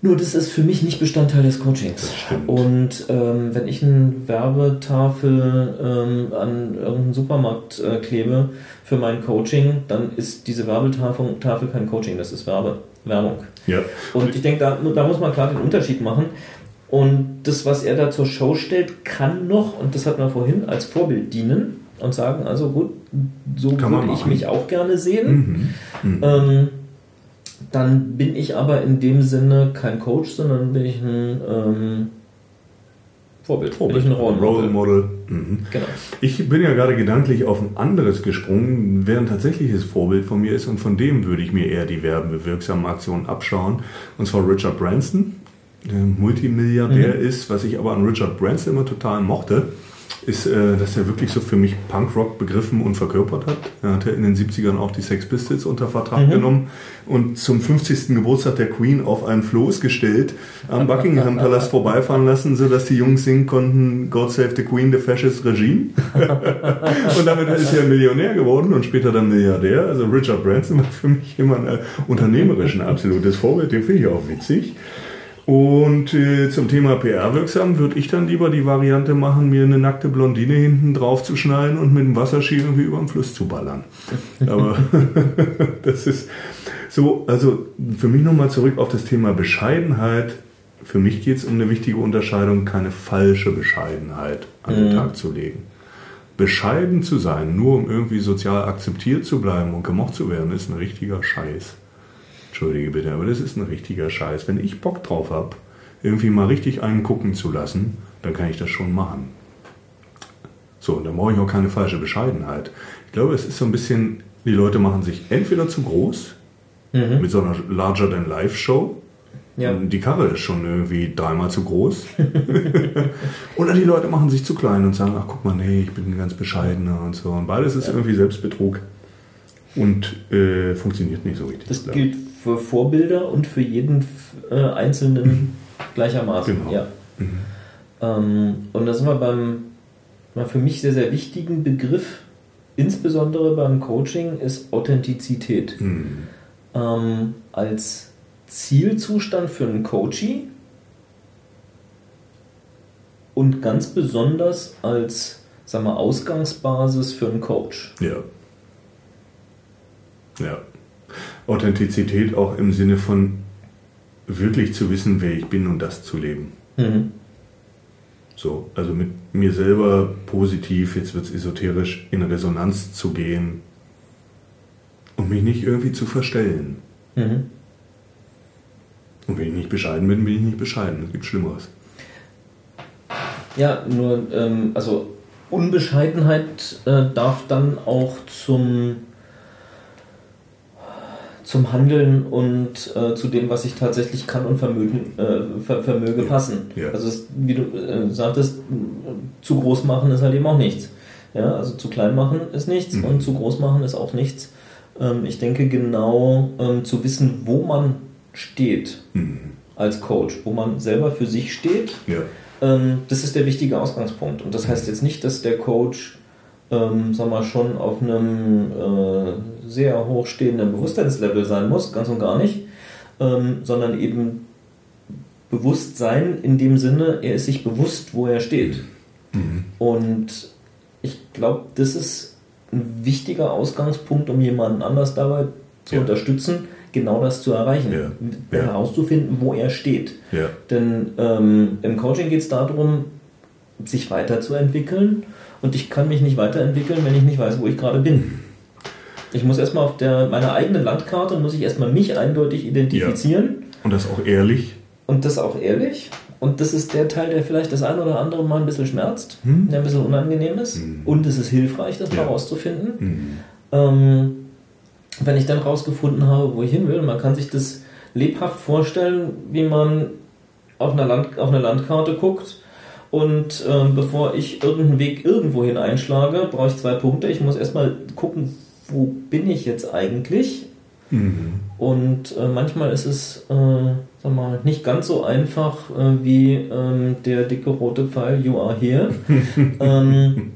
Speaker 1: Nur das ist für mich nicht Bestandteil des Coachings. Und ähm, wenn ich eine Werbetafel ähm, an irgendeinen Supermarkt äh, klebe für mein Coaching, dann ist diese Werbetafel Tafel kein Coaching, das ist Werbe, Werbung.
Speaker 2: Ja.
Speaker 1: Und ich denke, da, da muss man klar den Unterschied machen. Und das, was er da zur Show stellt, kann noch, und das hat man vorhin, als Vorbild dienen und sagen, also gut, so
Speaker 2: Kann man
Speaker 1: würde ich mich auch gerne sehen.
Speaker 2: Mhm. Mhm.
Speaker 1: Ähm, dann bin ich aber in dem Sinne kein Coach, sondern bin ich ein ähm, Vorbild. Bin ich ein Role Model.
Speaker 2: Role Model. Mhm.
Speaker 1: Genau.
Speaker 2: Ich bin ja gerade gedanklich auf ein anderes gesprungen, wer ein tatsächliches Vorbild von mir ist und von dem würde ich mir eher die werbewirksamen Aktionen abschauen. Und zwar Richard Branson, der Multimilliardär
Speaker 1: Mhm.
Speaker 2: ist. Was ich aber an Richard Branson immer total mochte, ist, äh, dass er wirklich so für mich Punkrock begriffen und verkörpert hat. Er hatte in den 70ern auch die Sex Pistols unter Vertrag
Speaker 1: Mhm.
Speaker 2: genommen und zum 50. Geburtstag der Queen auf einen Floß gestellt, am Buckingham Palast vorbeifahren lassen, sodass die Jungs singen konnten God Save the Queen, the Fascist Regime. (laughs) und damit ist er Millionär geworden und später dann Milliardär. Also Richard Branson war für mich immer ein äh, unternehmerisch ein absolutes Vorbild, den finde ich auch witzig. Und äh, zum Thema PR-wirksam würde ich dann lieber die Variante machen, mir eine nackte Blondine hinten drauf zu schneiden und mit dem Wasserski irgendwie über den Fluss zu ballern. Aber (laughs) das ist so, also für mich nochmal zurück auf das Thema Bescheidenheit. Für mich geht es um eine wichtige Unterscheidung, keine falsche Bescheidenheit an den
Speaker 1: Mhm.
Speaker 2: Tag zu legen. Bescheiden zu sein, nur um irgendwie sozial akzeptiert zu bleiben und gemocht zu werden, ist ein richtiger Scheiß. Entschuldige bitte, aber das ist ein richtiger Scheiß. Wenn ich Bock drauf habe, irgendwie mal richtig einen gucken zu lassen, dann kann ich das schon machen. So, und dann brauche ich auch keine falsche Bescheidenheit. Ich glaube, es ist so ein bisschen, die Leute machen sich entweder zu groß
Speaker 1: Mhm.
Speaker 2: mit so einer Larger-than-Life-Show.
Speaker 1: Ja.
Speaker 2: Die Karre ist schon irgendwie dreimal zu groß. (laughs) Oder die Leute machen sich zu klein und sagen, ach guck mal, nee, ich bin ein ganz bescheidener und so. Und beides ist irgendwie Selbstbetrug und äh, funktioniert nicht so richtig.
Speaker 1: Das gilt für Vorbilder und für jeden äh, Einzelnen gleichermaßen.
Speaker 2: Genau.
Speaker 1: Ja.
Speaker 2: Mhm.
Speaker 1: Ähm, und da sind wir beim mal für mich sehr, sehr wichtigen Begriff, insbesondere beim Coaching, ist Authentizität.
Speaker 2: Mhm.
Speaker 1: Ähm, als Zielzustand für einen Coachee und ganz besonders als sagen wir, Ausgangsbasis für einen Coach.
Speaker 2: Ja. Ja. Authentizität auch im Sinne von wirklich zu wissen, wer ich bin und das zu leben.
Speaker 1: Mhm.
Speaker 2: So, also mit mir selber positiv, jetzt wird es esoterisch, in Resonanz zu gehen und mich nicht irgendwie zu verstellen.
Speaker 1: Mhm.
Speaker 2: Und wenn ich nicht bescheiden bin, bin ich nicht bescheiden. Es gibt Schlimmeres.
Speaker 1: Ja, nur, ähm, also Unbescheidenheit äh, darf dann auch zum, zum Handeln und äh, zu dem, was ich tatsächlich kann und vermögen, äh, ver vermöge, passen.
Speaker 2: Ja.
Speaker 1: Also es, wie du äh, sagtest, zu groß machen ist halt eben auch nichts. Ja, also zu klein machen ist nichts
Speaker 2: Mhm.
Speaker 1: und zu groß machen ist auch nichts. Ähm, ich denke genau ähm, zu wissen, wo man steht
Speaker 2: Mhm.
Speaker 1: als Coach, wo man selber für sich steht,
Speaker 2: Ja.
Speaker 1: ähm, das ist der wichtige Ausgangspunkt. Und das heißt jetzt nicht, dass der Coach, ähm, sag mal, schon auf einem äh, sehr hochstehenden Bewusstseinslevel sein muss, ganz und gar nicht, ähm, sondern eben Bewusstsein in dem Sinne, er ist sich bewusst, wo er steht.
Speaker 2: Mhm.
Speaker 1: Und ich glaube, das ist ein wichtiger Ausgangspunkt, um jemanden anders dabei zu
Speaker 2: Ja.
Speaker 1: unterstützen, genau das zu erreichen,
Speaker 2: Ja. Ja.
Speaker 1: herauszufinden, wo er steht. Denn ähm, im Coaching geht es darum, sich weiterzuentwickeln. Und ich kann mich nicht weiterentwickeln, wenn ich nicht weiß, wo ich gerade bin. Ich muss erstmal auf der, meiner eigenen Landkarte, muss ich erstmal mich eindeutig identifizieren.
Speaker 2: Und das auch ehrlich.
Speaker 1: Und das auch ehrlich. Und das ist der Teil, der vielleicht das ein oder andere mal ein bisschen schmerzt,
Speaker 2: Hm.
Speaker 1: der ein bisschen unangenehm ist.
Speaker 2: Hm.
Speaker 1: Und es ist hilfreich, das
Speaker 2: Ja.
Speaker 1: herauszufinden.
Speaker 2: Mhm.
Speaker 1: Ähm, wenn ich dann rausgefunden habe, wo ich hin will, man kann sich das lebhaft vorstellen, wie man auf einer, Land, auf einer Landkarte guckt und ähm, bevor ich irgendeinen Weg irgendwohin einschlage, brauche ich zwei Punkte. Ich muss erstmal gucken, wo bin ich jetzt eigentlich?
Speaker 2: Mhm.
Speaker 1: Und äh, manchmal ist es äh, sag mal, nicht ganz so einfach äh, wie ähm, der dicke rote Pfeil You are here. (laughs) ähm,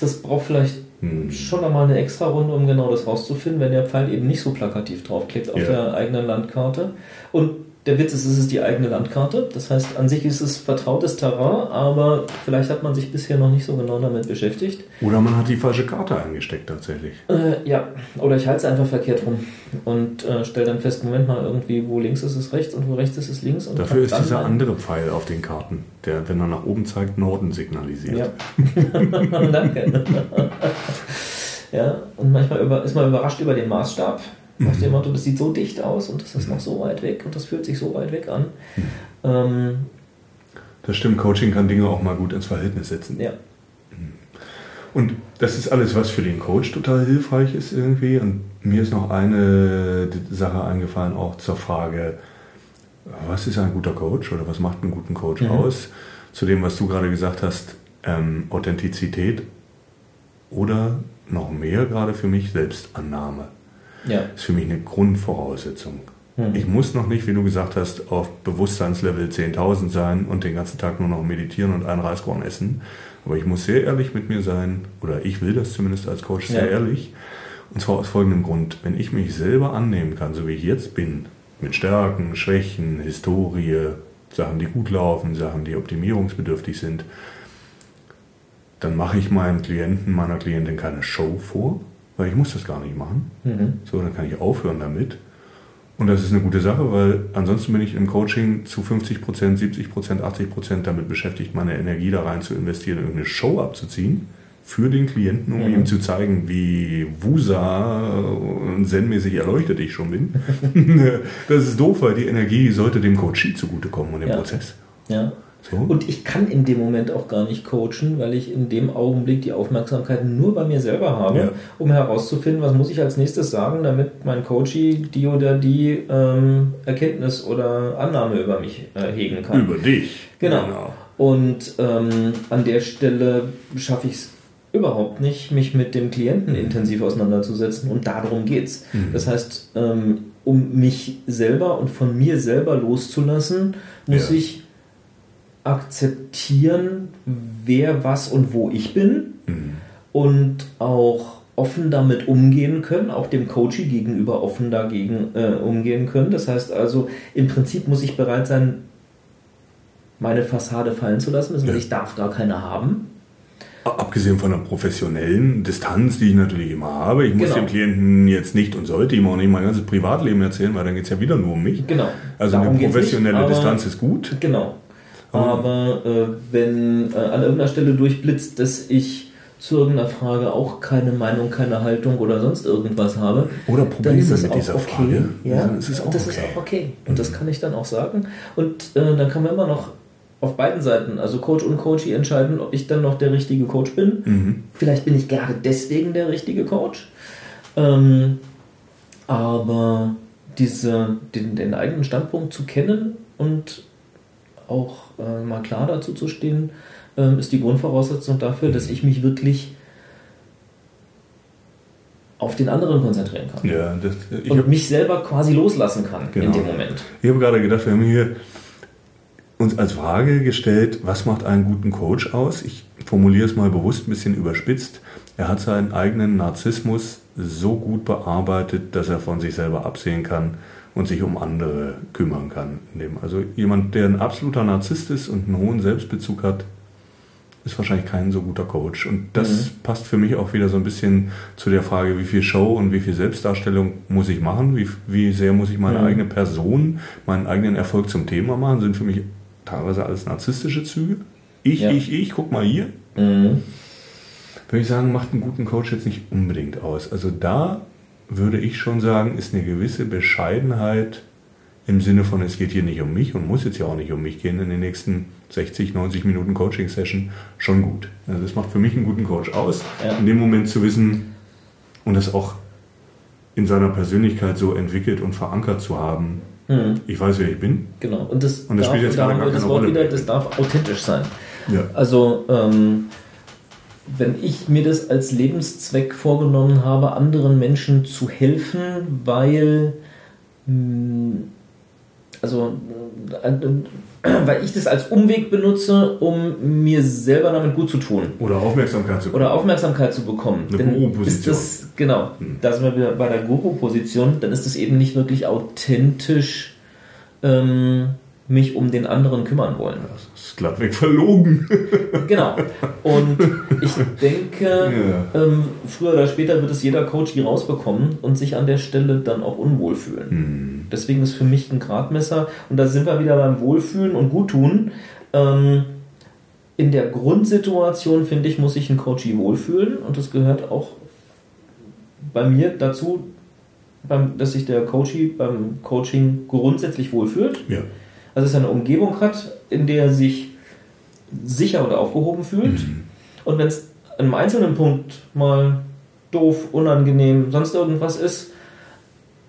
Speaker 1: das braucht vielleicht
Speaker 2: Mhm.
Speaker 1: schon einmal eine extra Runde, um genau das rauszufinden, wenn der Pfeil eben nicht so plakativ draufklickt auf
Speaker 2: Ja.
Speaker 1: der eigenen Landkarte. Und der Witz ist, es ist die eigene Landkarte. Das heißt, an sich ist es vertrautes Terrain, aber vielleicht hat man sich bisher noch nicht so genau damit beschäftigt.
Speaker 2: Oder man hat die falsche Karte eingesteckt tatsächlich.
Speaker 1: Äh, ja, oder ich halte es einfach verkehrt rum und äh, stelle dann fest, Moment mal, irgendwie, wo links ist es rechts und wo rechts ist es links. Und
Speaker 2: Dafür ist dieser andere Pfeil auf den Karten, der, wenn er nach oben zeigt, Norden signalisiert.
Speaker 1: Ja. (laughs) Danke. (laughs) ja, und manchmal über, ist man überrascht über den Maßstab. Nach dem Motto, das sieht so dicht aus und das ist noch so weit weg und das fühlt sich so weit weg an. Ähm,
Speaker 2: Das stimmt, Coaching kann Dinge auch mal gut ins Verhältnis setzen.
Speaker 1: ja.
Speaker 2: Und das ist alles, was für den Coach total hilfreich ist irgendwie. Und mir ist noch eine Sache eingefallen, auch zur Frage, was ist ein guter Coach oder was macht einen guten Coach
Speaker 1: Mhm.
Speaker 2: aus? Zu dem, was du gerade gesagt hast, ähm, Authentizität oder noch mehr gerade für mich Selbstannahme.
Speaker 1: Ja.
Speaker 2: ist für mich eine Grundvoraussetzung.
Speaker 1: Mhm.
Speaker 2: Ich muss noch nicht, wie du gesagt hast, auf Bewusstseinslevel 10.000 sein und den ganzen Tag nur noch meditieren und ein Reiskorn essen. Aber ich muss sehr ehrlich mit mir sein, oder ich will das zumindest als Coach sehr
Speaker 1: Ja.
Speaker 2: ehrlich. Und zwar aus folgendem Grund. Wenn ich mich selber annehmen kann, so wie ich jetzt bin, mit Stärken, Schwächen, Historie, Sachen, die gut laufen, Sachen, die optimierungsbedürftig sind, dann mache ich meinem Klienten, meiner Klientin keine Show vor, weil ich muss das gar nicht machen.
Speaker 1: Mhm.
Speaker 2: So, dann kann ich aufhören damit. Und das ist eine gute Sache, weil ansonsten bin ich im Coaching zu 50%, 70%, 80% damit beschäftigt, meine Energie da rein zu investieren, irgendeine Show abzuziehen für den Klienten, um
Speaker 1: Mhm.
Speaker 2: ihm zu zeigen, wie wusa und zen-mäßig erleuchtet ich schon bin. (laughs) (laughs) das ist doof, weil die Energie sollte dem Coachie zugutekommen und dem
Speaker 1: Ja.
Speaker 2: Prozess.
Speaker 1: ja.
Speaker 2: So.
Speaker 1: Und ich kann in dem Moment auch gar nicht coachen, weil ich in dem Augenblick die Aufmerksamkeit nur bei mir selber habe,
Speaker 2: Ja.
Speaker 1: um herauszufinden, was muss ich als nächstes sagen, damit mein Coachie die oder die ähm, Erkenntnis oder Annahme über mich äh, hegen kann.
Speaker 2: Über dich.
Speaker 1: Genau. Und ähm, an der Stelle schaffe ich es überhaupt nicht, mich mit dem Klienten intensiv auseinanderzusetzen und darum geht's.
Speaker 2: Mhm.
Speaker 1: Das heißt, ähm, um mich selber und von mir selber loszulassen, muss
Speaker 2: Ja.
Speaker 1: ich akzeptieren, wer, was und wo ich bin
Speaker 2: Mhm.
Speaker 1: und auch offen damit umgehen können, auch dem Coachie gegenüber offen dagegen äh, umgehen können. Das heißt also, im Prinzip muss ich bereit sein, meine Fassade fallen zu lassen. Heißt,
Speaker 2: Ja.
Speaker 1: Ich darf gar keine haben.
Speaker 2: Abgesehen von der professionellen Distanz, die ich natürlich immer habe. Ich muss
Speaker 1: Genau.
Speaker 2: dem Klienten jetzt nicht und sollte ihm auch nicht mein ganzes Privatleben erzählen, weil dann geht es ja wieder nur um mich.
Speaker 1: Genau.
Speaker 2: Also
Speaker 1: Darum
Speaker 2: eine professionelle
Speaker 1: nicht,
Speaker 2: Distanz ist gut.
Speaker 1: Genau. Aber äh, wenn äh, an irgendeiner Stelle durchblitzt, dass ich zu irgendeiner Frage auch keine Meinung, keine Haltung oder sonst irgendwas habe,
Speaker 2: Oder
Speaker 1: dann
Speaker 2: Probleme
Speaker 1: ist es
Speaker 2: mit
Speaker 1: auch
Speaker 2: dieser
Speaker 1: okay.
Speaker 2: Frage.
Speaker 1: Ja,
Speaker 2: Dann ist es auch
Speaker 1: das
Speaker 2: okay.
Speaker 1: ist auch okay. Und das kann ich dann auch sagen. Und äh, dann kann man immer noch auf beiden Seiten, also Coach und Coachie, entscheiden, ob ich dann noch der richtige Coach bin.
Speaker 2: Mhm.
Speaker 1: Vielleicht bin ich gerade deswegen der richtige Coach. Ähm, Aber diese, den, den eigenen Standpunkt zu kennen und auch äh, mal klar dazu zu stehen, äh, ist die Grundvoraussetzung dafür, dass ich mich wirklich auf den anderen konzentrieren kann.
Speaker 2: Ja, das, ich
Speaker 1: und
Speaker 2: hab-
Speaker 1: mich selber quasi loslassen kann in
Speaker 2: Genau.
Speaker 1: dem Moment.
Speaker 2: Ich habe gerade gedacht, wir haben hier uns als Frage gestellt, was macht einen guten Coach aus? Ich formuliere es mal bewusst ein bisschen überspitzt. Er hat seinen eigenen Narzissmus so gut bearbeitet, dass er von sich selber absehen kann und sich um andere kümmern kann. Also jemand, der ein absoluter Narzisst ist und einen hohen Selbstbezug hat, ist wahrscheinlich kein so guter Coach. Und das passt für mich auch wieder so ein bisschen zu der Frage, wie viel Show und wie viel Selbstdarstellung muss ich machen, wie, wie sehr muss ich meine
Speaker 1: Mhm.
Speaker 2: eigene Person, meinen eigenen Erfolg zum Thema machen, sind für mich teilweise alles narzisstische Züge. Ich,
Speaker 1: Ja.
Speaker 2: ich, ich, guck mal hier.
Speaker 1: Mhm.
Speaker 2: Würde ich sagen, macht einen guten Coach jetzt nicht unbedingt aus. Also da würde ich schon sagen, ist eine gewisse Bescheidenheit im Sinne von, es geht hier nicht um mich und muss jetzt ja auch nicht um mich gehen in den nächsten 60, 90 Minuten Coaching-Session schon gut. Also das macht für mich einen guten Coach aus,
Speaker 1: Ja.
Speaker 2: in dem Moment zu wissen und das auch in seiner Persönlichkeit so entwickelt und verankert zu haben.
Speaker 1: Mhm.
Speaker 2: Ich weiß, wer ich bin.
Speaker 1: Genau. Und das,
Speaker 2: Und das
Speaker 1: darf,
Speaker 2: spielt jetzt
Speaker 1: da
Speaker 2: gerade gar keine
Speaker 1: Wort
Speaker 2: Rolle
Speaker 1: wieder, das darf authentisch sein.
Speaker 2: Ja.
Speaker 1: Also, ähm, wenn ich mir das als Lebenszweck vorgenommen habe, anderen Menschen zu helfen, weil, mh, also, äh, weil ich das als Umweg benutze, um mir selber damit gut zu tun
Speaker 2: Oder Aufmerksamkeit zu
Speaker 1: oder Aufmerksamkeit zu bekommen.
Speaker 2: Eine Guru-Position.
Speaker 1: das, genau,
Speaker 2: Hm.
Speaker 1: da sind wir wieder bei der Guru-Position, dann ist es eben nicht wirklich authentisch ähm, mich um den anderen kümmern wollen.
Speaker 2: Das ist glattweg verlogen. (laughs)
Speaker 1: Genau. Und ich denke, ähm, früher oder später wird es jeder Coach hier rausbekommen und sich an der Stelle dann auch unwohl fühlen.
Speaker 2: Hm.
Speaker 1: Deswegen ist für mich ein Gradmesser, und da sind wir wieder beim Wohlfühlen und Guttun. Ähm, in der Grundsituation, finde ich, muss sich ein Coachie wohlfühlen und das gehört auch bei mir dazu, dass sich der Coachie beim Coaching grundsätzlich wohlfühlt.
Speaker 2: Ja.
Speaker 1: Also dass er eine Umgebung hat, in der er sich sicher und aufgehoben fühlt.
Speaker 2: Mhm.
Speaker 1: Und wenn es an einem einzelnen Punkt mal doof, unangenehm, sonst irgendwas ist,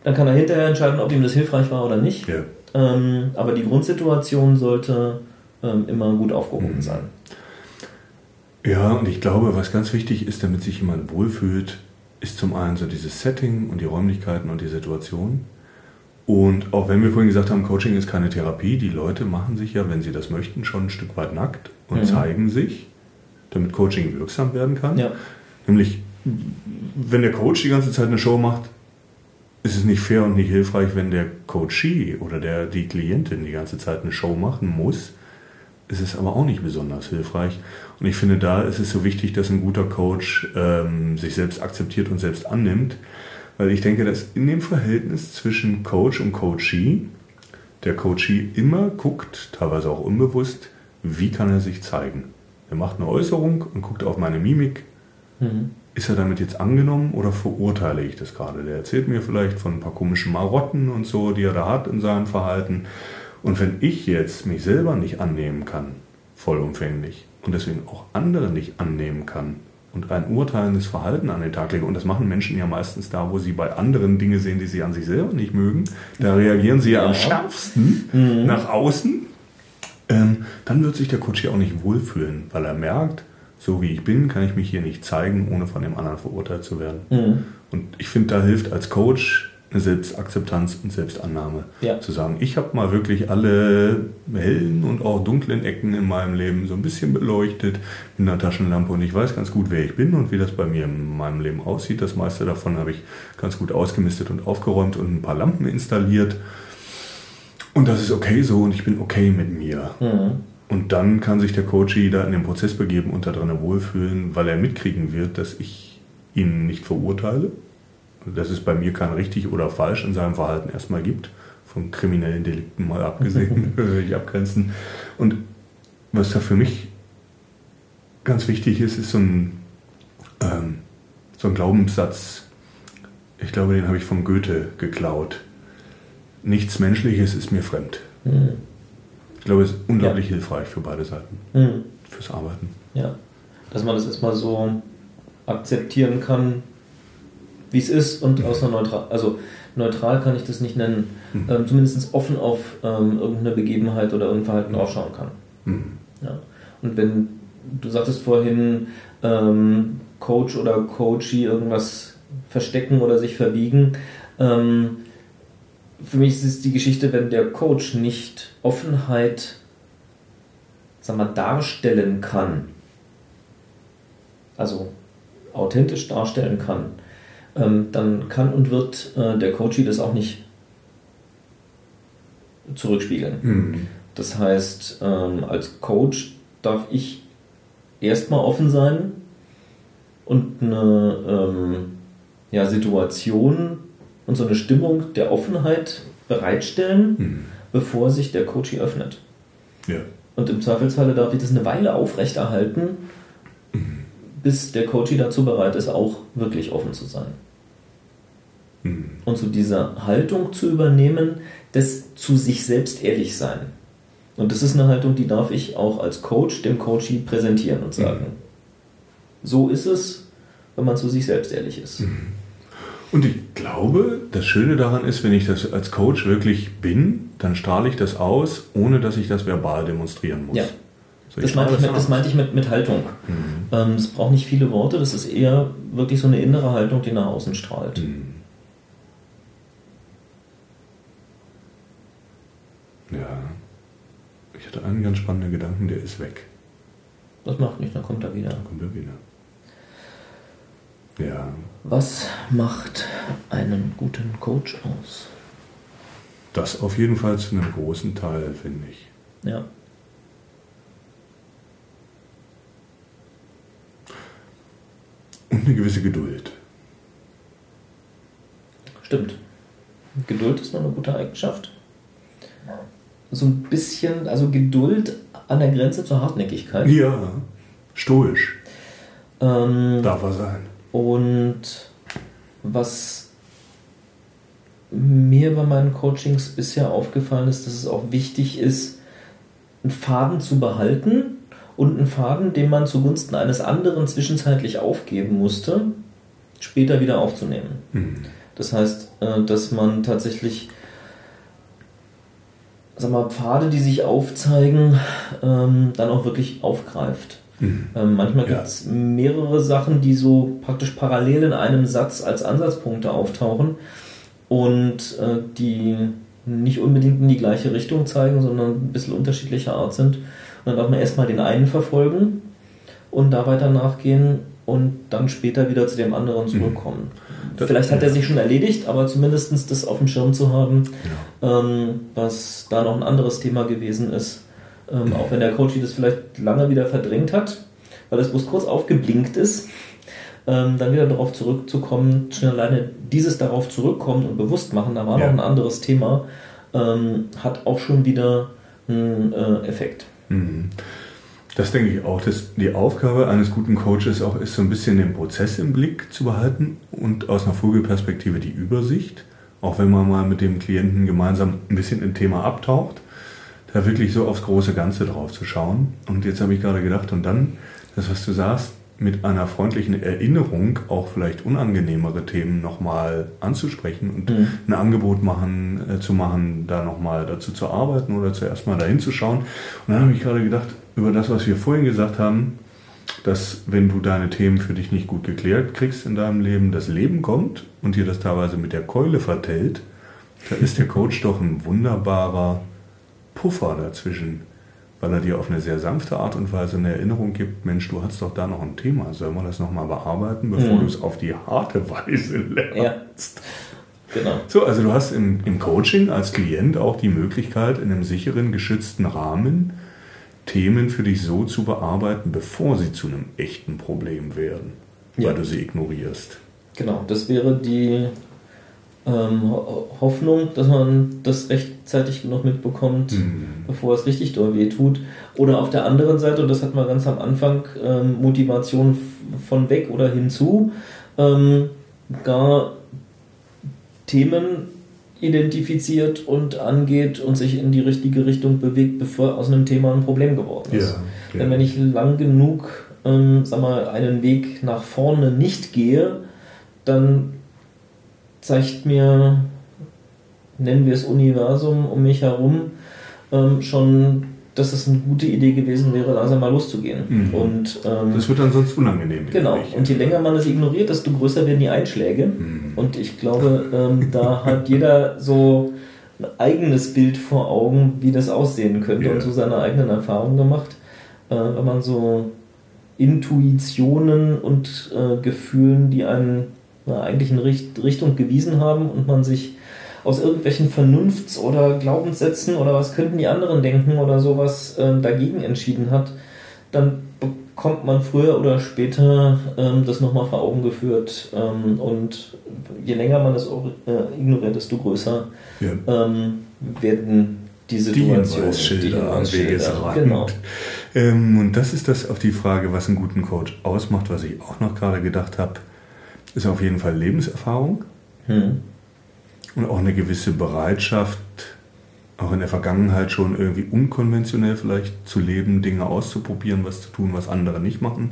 Speaker 1: dann kann er hinterher entscheiden, ob ihm das hilfreich war oder nicht.
Speaker 2: Ja.
Speaker 1: Ähm, aber die Grundsituation sollte ähm, immer gut aufgehoben
Speaker 2: Mhm.
Speaker 1: sein.
Speaker 2: Ja, und ich glaube, was ganz wichtig ist, damit sich jemand wohlfühlt, ist zum einen so dieses Setting und die Räumlichkeiten und die Situation. Und auch wenn wir vorhin gesagt haben, Coaching ist keine Therapie, die Leute machen sich ja, wenn sie das möchten, schon ein Stück weit nackt und
Speaker 1: Mhm.
Speaker 2: zeigen sich, damit Coaching wirksam werden kann.
Speaker 1: Ja.
Speaker 2: Nämlich, wenn der Coach die ganze Zeit eine Show macht, ist es nicht fair und nicht hilfreich, wenn der Coachee oder der, die Klientin die ganze Zeit eine Show machen muss. Es ist aber auch nicht besonders hilfreich. Und ich finde, da ist es so wichtig, dass ein guter Coach ähm, sich selbst akzeptiert und selbst annimmt. Weil ich denke, dass in dem Verhältnis zwischen Coach und Coachee der Coachee immer guckt, teilweise auch unbewusst, wie kann er sich zeigen. Er macht eine Äußerung und guckt auf meine Mimik.
Speaker 1: Mhm.
Speaker 2: Ist er damit jetzt angenommen oder verurteile ich das gerade? Der erzählt mir vielleicht von ein paar komischen Marotten und so, die er da hat in seinem Verhalten. Und wenn ich jetzt mich selber nicht annehmen kann, vollumfänglich, und deswegen auch andere nicht annehmen kann und ein urteilendes Verhalten an den Tag lege, und das machen Menschen ja meistens da, wo sie bei anderen Dinge sehen, die sie an sich selber nicht mögen, da reagieren sie ja, am
Speaker 1: Ja.
Speaker 2: schärfsten
Speaker 1: Mhm.
Speaker 2: nach außen, ähm, dann wird sich der Coach hier auch nicht wohlfühlen, weil er merkt, so wie ich bin, kann ich mich hier nicht zeigen, ohne von dem anderen verurteilt zu werden.
Speaker 1: Mhm.
Speaker 2: Und ich finde, da hilft als Coach eine Selbstakzeptanz und Selbstannahme.
Speaker 1: Ja.
Speaker 2: Zu sagen, ich habe mal wirklich alle hellen und auch dunklen Ecken in meinem Leben so ein bisschen beleuchtet mit einer Taschenlampe und ich weiß ganz gut, wer ich bin und wie das bei mir in meinem Leben aussieht. Das meiste davon habe ich ganz gut ausgemistet und aufgeräumt und ein paar Lampen installiert. Und das ist okay so und ich bin okay mit mir.
Speaker 1: Mhm.
Speaker 2: Und dann kann sich der Coach da in den Prozess begeben und da drin wohlfühlen, weil er mitkriegen wird, dass ich ihn nicht verurteile. Dass es bei mir kein richtig oder falsch in seinem Verhalten erstmal gibt. Von kriminellen Delikten mal abgesehen, (laughs) (laughs) ich abgrenzen. Und was da für mich ganz wichtig ist, ist so ein, ähm, so ein Glaubenssatz. Ich glaube, den habe ich von Goethe geklaut. Nichts Menschliches ist mir fremd.
Speaker 1: Mhm.
Speaker 2: Ich glaube, es ist unglaublich hilfreich für beide Seiten,
Speaker 1: Mhm.
Speaker 2: fürs Arbeiten.
Speaker 1: Ja. Dass man das erstmal so akzeptieren kann, wie es ist und aus einer neutral, also neutral kann ich das nicht nennen, mhm. ähm, zumindest offen auf ähm, irgendeine Begebenheit oder irgendein Verhalten aufschauen kann. Mhm. Ja. Und wenn du sagtest vorhin, ähm, Coach oder Coachie irgendwas verstecken oder sich verbiegen, ähm, für mich ist es die Geschichte, wenn der Coach nicht Offenheit sag mal, darstellen kann, also authentisch darstellen kann, ähm, dann kann und wird äh, der Coachie das auch nicht zurückspiegeln. Mhm. Das heißt, ähm, als Coach darf ich erstmal offen sein und eine ähm, ja, Situation und so eine Stimmung der Offenheit bereitstellen, mhm. bevor sich der Coachie öffnet. Ja. Und im Zweifelsfalle darf ich das eine Weile aufrechterhalten, mhm. Bis der Coachie dazu bereit ist, auch wirklich offen zu sein. Mhm. Und zu dieser Haltung zu übernehmen, das zu sich selbst ehrlich sein. Und das ist eine Haltung, die darf ich auch als Coach dem Coachie präsentieren und sagen, mhm. so ist es, wenn man zu sich selbst ehrlich ist. Mhm.
Speaker 2: Und ich glaube, das Schöne daran ist, wenn ich das als Coach wirklich bin, dann strahle ich das aus, ohne dass ich das verbal demonstrieren muss. Ja.
Speaker 1: Das, meinte ich, mit, das meinte ich mit, mit Haltung. Mhm. Ähm, es braucht nicht viele Worte, das ist eher wirklich so eine innere Haltung, die nach außen strahlt. Mhm.
Speaker 2: Ja. Ich hatte einen ganz spannenden Gedanken, der ist weg.
Speaker 1: Das macht nichts, dann kommt er wieder.
Speaker 2: Dann kommt er wieder. Ja.
Speaker 1: Was macht einen guten Coach aus?
Speaker 2: Das auf jeden Fall zu einem großen Teil, finde ich.
Speaker 1: Ja.
Speaker 2: Und eine gewisse Geduld.
Speaker 1: Stimmt. Geduld ist noch eine gute Eigenschaft. So ein bisschen, also Geduld an der Grenze zur Hartnäckigkeit.
Speaker 2: Ja, stoisch. Ähm, Darf er sein.
Speaker 1: Und was mir bei meinen Coachings bisher aufgefallen ist, dass es auch wichtig ist, einen Faden zu behalten und einen Faden, den man zugunsten eines anderen zwischenzeitlich aufgeben musste, später wieder aufzunehmen. Mhm. Das heißt, äh, dass man tatsächlich sag mal, Pfade, die sich aufzeigen, ähm, dann auch wirklich aufgreift. Mhm. Manchmal ja. gibt es mehrere Sachen, die so praktisch parallel in einem Satz als Ansatzpunkte auftauchen und äh, die nicht unbedingt in die gleiche Richtung zeigen, sondern ein bisschen unterschiedlicher Art sind. Dann darf man erstmal den einen verfolgen und da weiter nachgehen und dann später wieder zu dem anderen mhm. zurückkommen. Mhm. Vielleicht hat er sich schon erledigt, aber zumindest das auf dem Schirm zu haben, ja. ähm, was da noch ein anderes Thema gewesen ist, ähm, auch wenn der Coach das vielleicht lange wieder verdrängt hat, weil es bloß kurz aufgeblinkt ist, ähm, dann wieder darauf zurückzukommen, schon alleine dieses darauf zurückkommen und bewusst machen, da war ja. noch ein anderes Thema, ähm, hat auch schon wieder einen äh, Effekt.
Speaker 2: Mhm. Das denke ich auch, dass die Aufgabe eines guten Coaches auch ist, so ein bisschen den Prozess im Blick zu behalten und aus einer Vogelperspektive die Übersicht, auch wenn man mal mit dem Klienten gemeinsam ein bisschen ein Thema abtaucht da wirklich so aufs große Ganze drauf zu schauen. Und jetzt habe ich gerade gedacht, und dann, das, was du sagst, mit einer freundlichen Erinnerung auch vielleicht unangenehmere Themen nochmal anzusprechen und mhm. ein Angebot machen, äh, zu machen, da nochmal dazu zu arbeiten oder zuerst mal dahin zu schauen. Und dann habe ich gerade gedacht, über das, was wir vorhin gesagt haben, dass wenn du deine Themen für dich nicht gut geklärt kriegst in deinem Leben, das Leben kommt und dir das teilweise mit der Keule vertellt, da ist der Coach doch ein wunderbarer Puffer dazwischen, weil er dir auf eine sehr sanfte Art und Weise eine Erinnerung gibt, Mensch, du hast doch da noch ein Thema, sollen wir das nochmal bearbeiten, bevor mhm. du es auf die harte (laughs) Weise lernst. Ja. Genau. So, also du hast im, im Coaching als Klient auch die Möglichkeit, in einem sicheren, geschützten Rahmen Themen für dich so zu bearbeiten, bevor sie zu einem echten Problem werden, ja. weil du sie ignorierst.
Speaker 1: Genau, das wäre die ähm, Hoffnung, dass man das rechtzeitig genug mitbekommt, mhm. bevor es richtig doll weh tut. Oder auf der anderen Seite, und das hatten wir ganz am Anfang, ähm, Motivation von weg oder hinzu, ähm, gar Themen identifiziert und angeht und sich in die richtige Richtung bewegt, bevor aus einem Thema ein Problem geworden ist. Ja, ja. Denn wenn ich lang genug ähm, sag mal, einen Weg nach vorne nicht gehe, dann zeigt mir nennen wir es Universum um mich herum, ähm, schon, dass es eine gute Idee gewesen wäre, langsam mal loszugehen.
Speaker 2: Mhm.
Speaker 1: Und, ähm,
Speaker 2: Das wird dann sonst unangenehm.
Speaker 1: Genau,
Speaker 2: ich.
Speaker 1: und je länger man es ignoriert, desto größer werden die Einschläge.
Speaker 2: Mhm.
Speaker 1: Und ich glaube, ähm, da hat jeder so ein eigenes Bild vor Augen, wie das aussehen könnte
Speaker 2: Ja.
Speaker 1: und so seine eigenen Erfahrungen gemacht. Äh, wenn man so Intuitionen und äh, Gefühlen, die einen na, eigentlich in Richt Richtung gewiesen haben und man sich aus irgendwelchen Vernunfts- oder Glaubenssätzen oder was könnten die anderen denken oder sowas äh, dagegen entschieden hat, dann bekommt man früher oder später ähm, das nochmal vor Augen geführt. Ähm, und je länger man es auch, äh, ignoriert, desto größer
Speaker 2: Ja.
Speaker 1: ähm, werden die
Speaker 2: Die
Speaker 1: Situationen.
Speaker 2: Hinweisschilder am
Speaker 1: Hinweisschilder,
Speaker 2: Wegesrand.
Speaker 1: Genau.
Speaker 2: Ähm, und das ist das auf die Frage, was einen guten Coach ausmacht, was ich auch noch gerade gedacht habe, ist auf jeden Fall Lebenserfahrung
Speaker 1: Hm.
Speaker 2: und auch eine gewisse Bereitschaft, auch in der Vergangenheit schon irgendwie unkonventionell vielleicht zu leben, Dinge auszuprobieren, was zu tun, was andere nicht machen.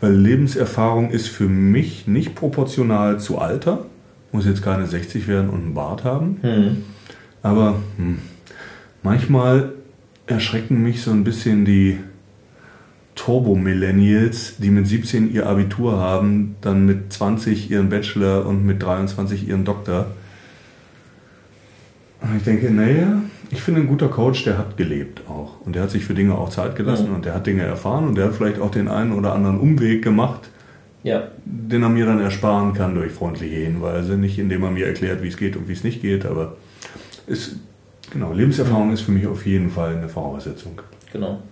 Speaker 2: Weil Lebenserfahrung ist für mich nicht proportional zu Alter. Muss jetzt keine 60 werden und einen Bart haben.
Speaker 1: Hm.
Speaker 2: Aber hm, manchmal erschrecken mich so ein bisschen die Turbo-Millennials, die mit 17 ihr Abitur haben, dann mit 20 ihren Bachelor und mit 23 ihren Doktor. Und ich denke, naja, ich finde ein guter Coach, der hat gelebt auch. Und der hat sich für Dinge auch Zeit gelassen
Speaker 1: Mhm.
Speaker 2: und der hat Dinge erfahren und der hat vielleicht auch den einen oder anderen Umweg gemacht,
Speaker 1: Ja,
Speaker 2: den er mir dann ersparen kann durch freundliche Hinweise. Nicht indem er mir erklärt, wie es geht und wie es nicht geht, aber ist, genau, Lebenserfahrung ist für mich auf jeden Fall eine Voraussetzung.
Speaker 1: genau.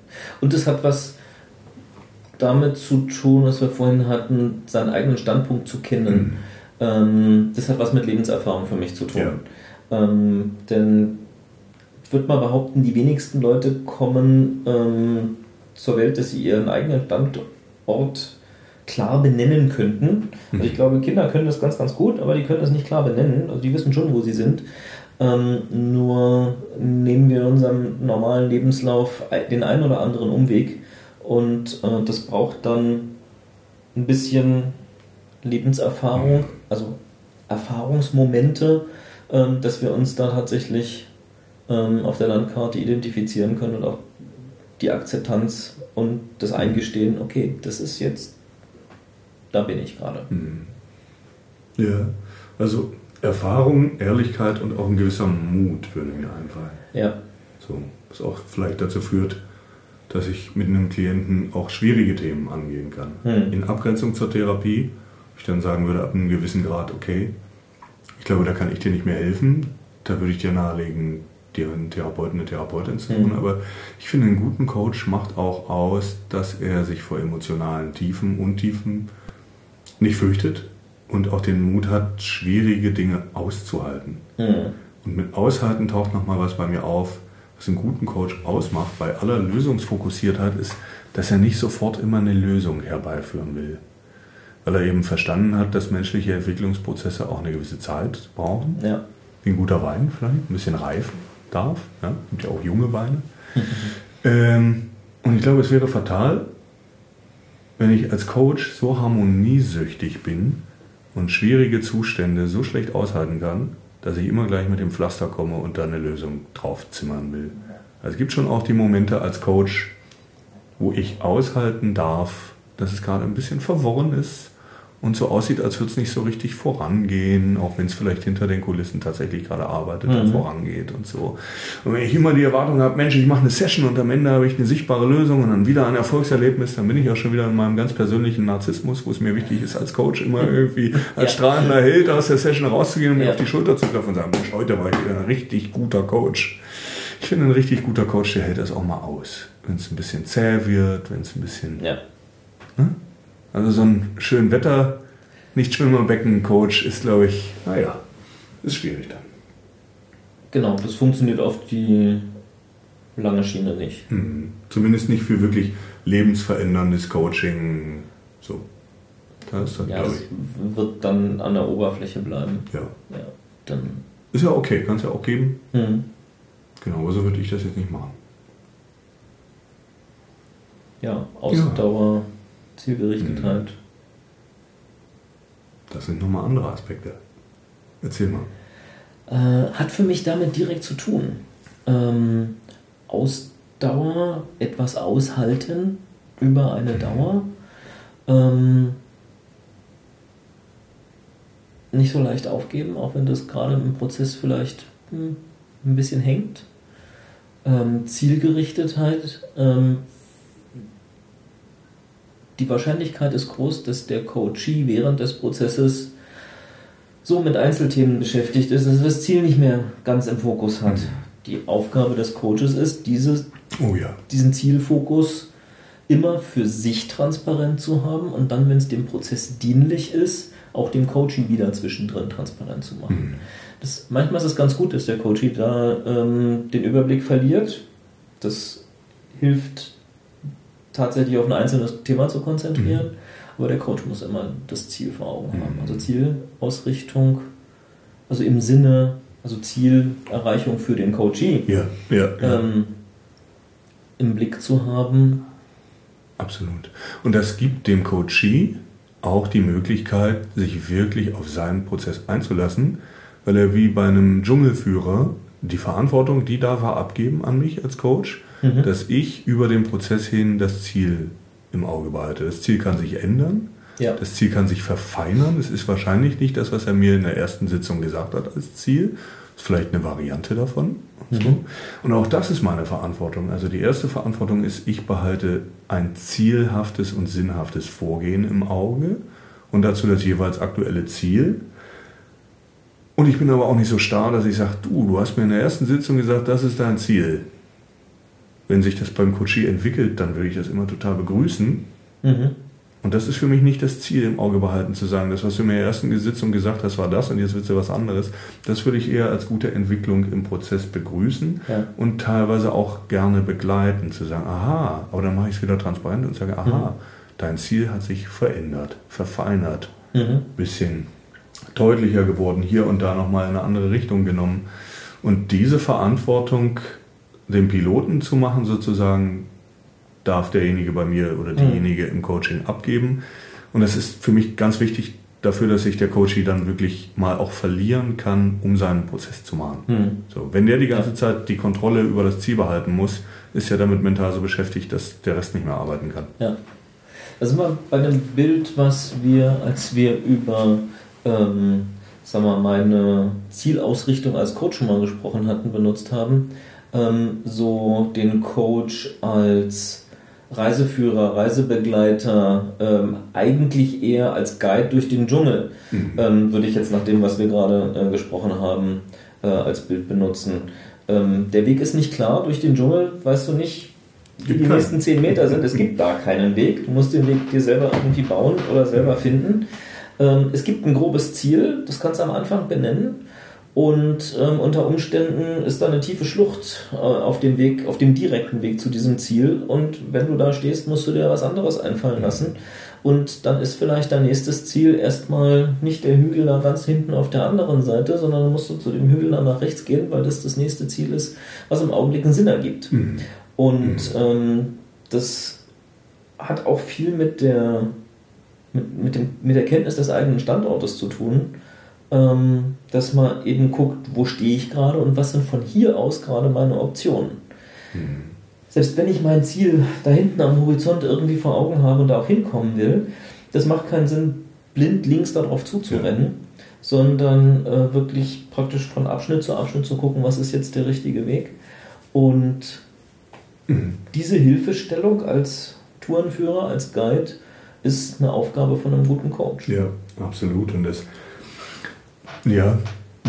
Speaker 1: Und das hat was damit zu tun, was wir vorhin hatten, seinen eigenen Standpunkt zu kennen. Ähm, das hat was mit Lebenserfahrung für mich zu tun. Ähm, denn ich würde mal behaupten, die wenigsten Leute kommen ähm, zur Welt, dass sie ihren eigenen Standort klar benennen könnten. Also ich glaube, Kinder können das ganz, ganz gut, aber die können das nicht klar benennen. Also die wissen schon, wo sie sind. Ähm, nur nehmen wir in unserem normalen Lebenslauf den einen oder anderen Umweg und äh, das braucht dann ein bisschen Lebenserfahrung, also Erfahrungsmomente, ähm, dass wir uns da tatsächlich ähm, auf der Landkarte identifizieren können und auch die Akzeptanz und das Eingestehen, okay, das ist jetzt, da bin ich gerade.
Speaker 2: Mhm. Ja, also Erfahrung, Ehrlichkeit und auch ein gewisser Mut würde mir einfallen.
Speaker 1: Ja,
Speaker 2: So, was auch vielleicht dazu führt, dass ich mit einem Klienten auch schwierige Themen angehen kann.
Speaker 1: Hm.
Speaker 2: In Abgrenzung zur Therapie, ich dann sagen würde, ab einem gewissen Grad, okay, ich glaube, da kann ich dir nicht mehr helfen, da würde ich dir nahelegen, dir einen Therapeuten, eine Therapeutin zu suchen.
Speaker 1: Hm.
Speaker 2: Aber ich finde, ein guten Coach macht auch aus, dass er sich vor emotionalen Tiefen, Untiefen nicht fürchtet und auch den Mut hat, schwierige Dinge auszuhalten.
Speaker 1: hm.
Speaker 2: Und mit Aushalten taucht nochmal was bei mir auf, was einen guten Coach ausmacht, bei aller Lösungsfokussiertheit ist, dass er nicht sofort immer eine Lösung herbeiführen will. Weil er eben verstanden hat, dass menschliche Entwicklungsprozesse auch eine gewisse Zeit brauchen.
Speaker 1: ja,
Speaker 2: Wie ein guter Wein vielleicht, ein bisschen reifen darf. Ja, gibt ja auch junge Weine. (laughs) ähm, und ich glaube, es wäre fatal, wenn ich als Coach so harmoniesüchtig bin und schwierige Zustände so schlecht aushalten kann, dass ich immer gleich mit dem Pflaster komme und da eine Lösung draufzimmern will. Also es gibt schon auch die Momente als Coach, wo ich aushalten darf, dass es gerade ein bisschen verworren ist und so aussieht, als würde es nicht so richtig vorangehen, auch wenn es vielleicht hinter den Kulissen tatsächlich gerade arbeitet und
Speaker 1: Mhm.
Speaker 2: vorangeht und so. Und wenn ich immer die Erwartung habe, Mensch, ich mache eine Session und am Ende habe ich eine sichtbare Lösung und dann wieder ein Erfolgserlebnis, dann bin ich auch schon wieder in meinem ganz persönlichen Narzissmus, wo es mir wichtig ist, als Coach immer irgendwie (laughs) als
Speaker 1: Ja.
Speaker 2: strahlender Held aus der Session rauszugehen und mir
Speaker 1: Ja.
Speaker 2: auf die Schulter zu klopfen und sagen, Mensch, heute war ich wieder ein richtig guter Coach. Ich finde, ein richtig guter Coach, der hält das auch mal aus. Wenn es ein bisschen zäh wird, wenn es ein bisschen
Speaker 1: ja.
Speaker 2: Also so ein schön Wetter, nicht Schwimmerbecken-Coach ist, glaube ich, naja, ist schwierig dann.
Speaker 1: Genau, das funktioniert auf die lange Schiene nicht.
Speaker 2: Mhm. Zumindest nicht für wirklich lebensveränderndes Coaching. So. Da ist das,
Speaker 1: Ja, das wird dann an der Oberfläche bleiben.
Speaker 2: Ja.
Speaker 1: Ja, dann.
Speaker 2: Ist ja okay, kann es ja auch geben.
Speaker 1: Hm.
Speaker 2: Genau, aber so würde ich das jetzt nicht machen.
Speaker 1: Ja, Ausdauer,
Speaker 2: Mhm.
Speaker 1: Zielgerichtetheit.
Speaker 2: Das sind nochmal andere Aspekte. Erzähl mal.
Speaker 1: äh, hat für mich damit direkt zu tun. Ähm, Ausdauer, etwas aushalten über eine Dauer. Ähm, nicht so leicht aufgeben, auch wenn das gerade im Prozess vielleicht hm, ein bisschen hängt. Ähm, Zielgerichtetheit. Ähm, die Wahrscheinlichkeit ist groß, dass der Coachee während des Prozesses so mit Einzelthemen beschäftigt ist, dass er das Ziel nicht mehr ganz im Fokus hat. Mhm. Die Aufgabe des Coaches ist, dieses,
Speaker 2: oh ja.
Speaker 1: diesen Zielfokus immer für sich transparent zu haben und dann, wenn es dem Prozess dienlich ist, auch dem Coaching wieder zwischendrin transparent zu machen. Mhm. Das, manchmal ist es ganz gut, dass der Coach da ähm, den Überblick verliert. Das hilft tatsächlich auf ein einzelnes Thema zu konzentrieren. Mhm. Aber der Coach muss immer das Ziel vor Augen haben. Also Zielausrichtung, also im Sinne, also Zielerreichung für den Coachee
Speaker 2: ja, ja, ja.
Speaker 1: Ähm, im Blick zu haben.
Speaker 2: Absolut. Und das gibt dem Coachee auch die Möglichkeit, sich wirklich auf seinen Prozess einzulassen, weil er wie bei einem Dschungelführer die Verantwortung, die darf er abgeben an mich als Coach, mhm. dass ich über den Prozess hin das Ziel im Auge behalte. Das Ziel kann sich ändern. Ja. Das Ziel kann sich verfeinern. Es ist wahrscheinlich nicht das, was er mir in der ersten Sitzung gesagt hat als Ziel. Das ist vielleicht eine Variante davon. Und, mhm. und auch das ist meine Verantwortung. Also die erste Verantwortung ist, ich behalte ein zielhaftes und sinnhaftes Vorgehen im Auge und dazu das jeweils aktuelle Ziel. Und ich bin aber auch nicht so starr, dass ich sage, du, du hast mir in der ersten Sitzung gesagt, das ist dein Ziel wenn sich das beim Coachie entwickelt, dann würde ich das immer total begrüßen. Mhm. Und das ist für mich nicht das Ziel im Auge behalten, zu sagen, das, was du mir in der ersten Sitzung gesagt hast, war das und jetzt wird es was anderes. Das würde ich eher als gute Entwicklung im Prozess begrüßen ja. und teilweise auch gerne begleiten, zu sagen, aha, aber dann mache ich es wieder transparent und sage, aha, mhm. dein Ziel hat sich verändert, verfeinert, mhm. bisschen deutlicher geworden, hier und da nochmal in eine andere Richtung genommen. Und diese Verantwortung den Piloten zu machen, sozusagen, darf derjenige bei mir oder diejenige im Coaching abgeben. Und das ist für mich ganz wichtig dafür, dass sich der Coachie dann wirklich mal auch verlieren kann, um seinen Prozess zu machen. Mhm. So, wenn der die ganze Zeit die Kontrolle über das Ziel behalten muss, ist er damit mental so beschäftigt, dass der Rest nicht mehr arbeiten kann.
Speaker 1: Ja. Da sind wir bei einem Bild, was wir, als wir über ähm, sagen wir, meine Zielausrichtung als Coach schon mal gesprochen hatten, benutzt haben ähm, so den Coach als Reiseführer, Reisebegleiter, ähm, eigentlich eher als Guide durch den Dschungel, mhm. ähm, würde ich jetzt nach dem, was wir gerade äh, gesprochen haben, äh, als Bild benutzen. Ähm, der Weg ist nicht klar durch den Dschungel, weißt du nicht, wie die nächsten zehn Meter sind. Es gibt da keinen Weg. Du musst den Weg dir selber irgendwie bauen oder selber finden. Ähm, es gibt ein grobes Ziel, das kannst du am Anfang benennen. Und ähm, unter Umständen ist da eine tiefe Schlucht äh, auf dem Weg, auf dem direkten Weg zu diesem Ziel. Und wenn du da stehst, musst du dir was anderes einfallen lassen. Und dann ist vielleicht dein nächstes Ziel erstmal nicht der Hügel da ganz hinten auf der anderen Seite, sondern dann musst du zu dem Hügel dann nach rechts gehen, weil das das nächste Ziel ist, was im Augenblick einen Sinn ergibt. Mhm. Und ähm, das hat auch viel mit der, mit, mit, dem, mit der Kenntnis des eigenen Standortes zu tun ähm, dass man eben guckt, wo stehe ich gerade und was sind von hier aus gerade meine Optionen. Mhm. Selbst wenn ich mein Ziel da hinten am Horizont irgendwie vor Augen habe und da auch hinkommen will, das macht keinen Sinn, blind links darauf zuzurennen, ja. sondern äh, wirklich praktisch von Abschnitt zu Abschnitt zu gucken, was ist jetzt der richtige Weg. Und mhm. diese Hilfestellung als Tourenführer, als Guide, ist eine Aufgabe von einem guten Coach.
Speaker 2: Ja, absolut. Und das ja,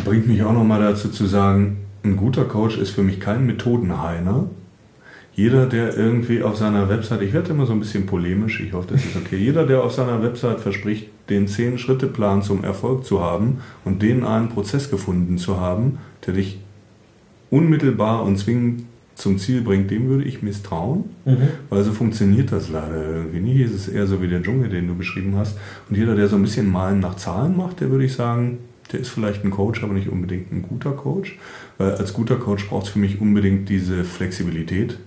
Speaker 2: bringt mich auch nochmal dazu zu sagen, ein guter Coach ist für mich kein Methodenheiner. Jeder, der irgendwie auf seiner Website, ich werde immer so ein bisschen polemisch, ich hoffe, das ist okay, jeder, der auf seiner Website verspricht, den 10-Schritte-Plan zum Erfolg zu haben und den einen Prozess gefunden zu haben, der dich unmittelbar und zwingend zum Ziel bringt, dem würde ich misstrauen, mhm. weil so funktioniert das leider irgendwie nicht. Es ist eher so wie der Dschungel, den du beschrieben hast. Und jeder, der so ein bisschen Malen nach Zahlen macht, der würde ich sagen, der ist vielleicht ein Coach, aber nicht unbedingt ein guter Coach. Weil als guter Coach braucht es für mich unbedingt diese Flexibilität,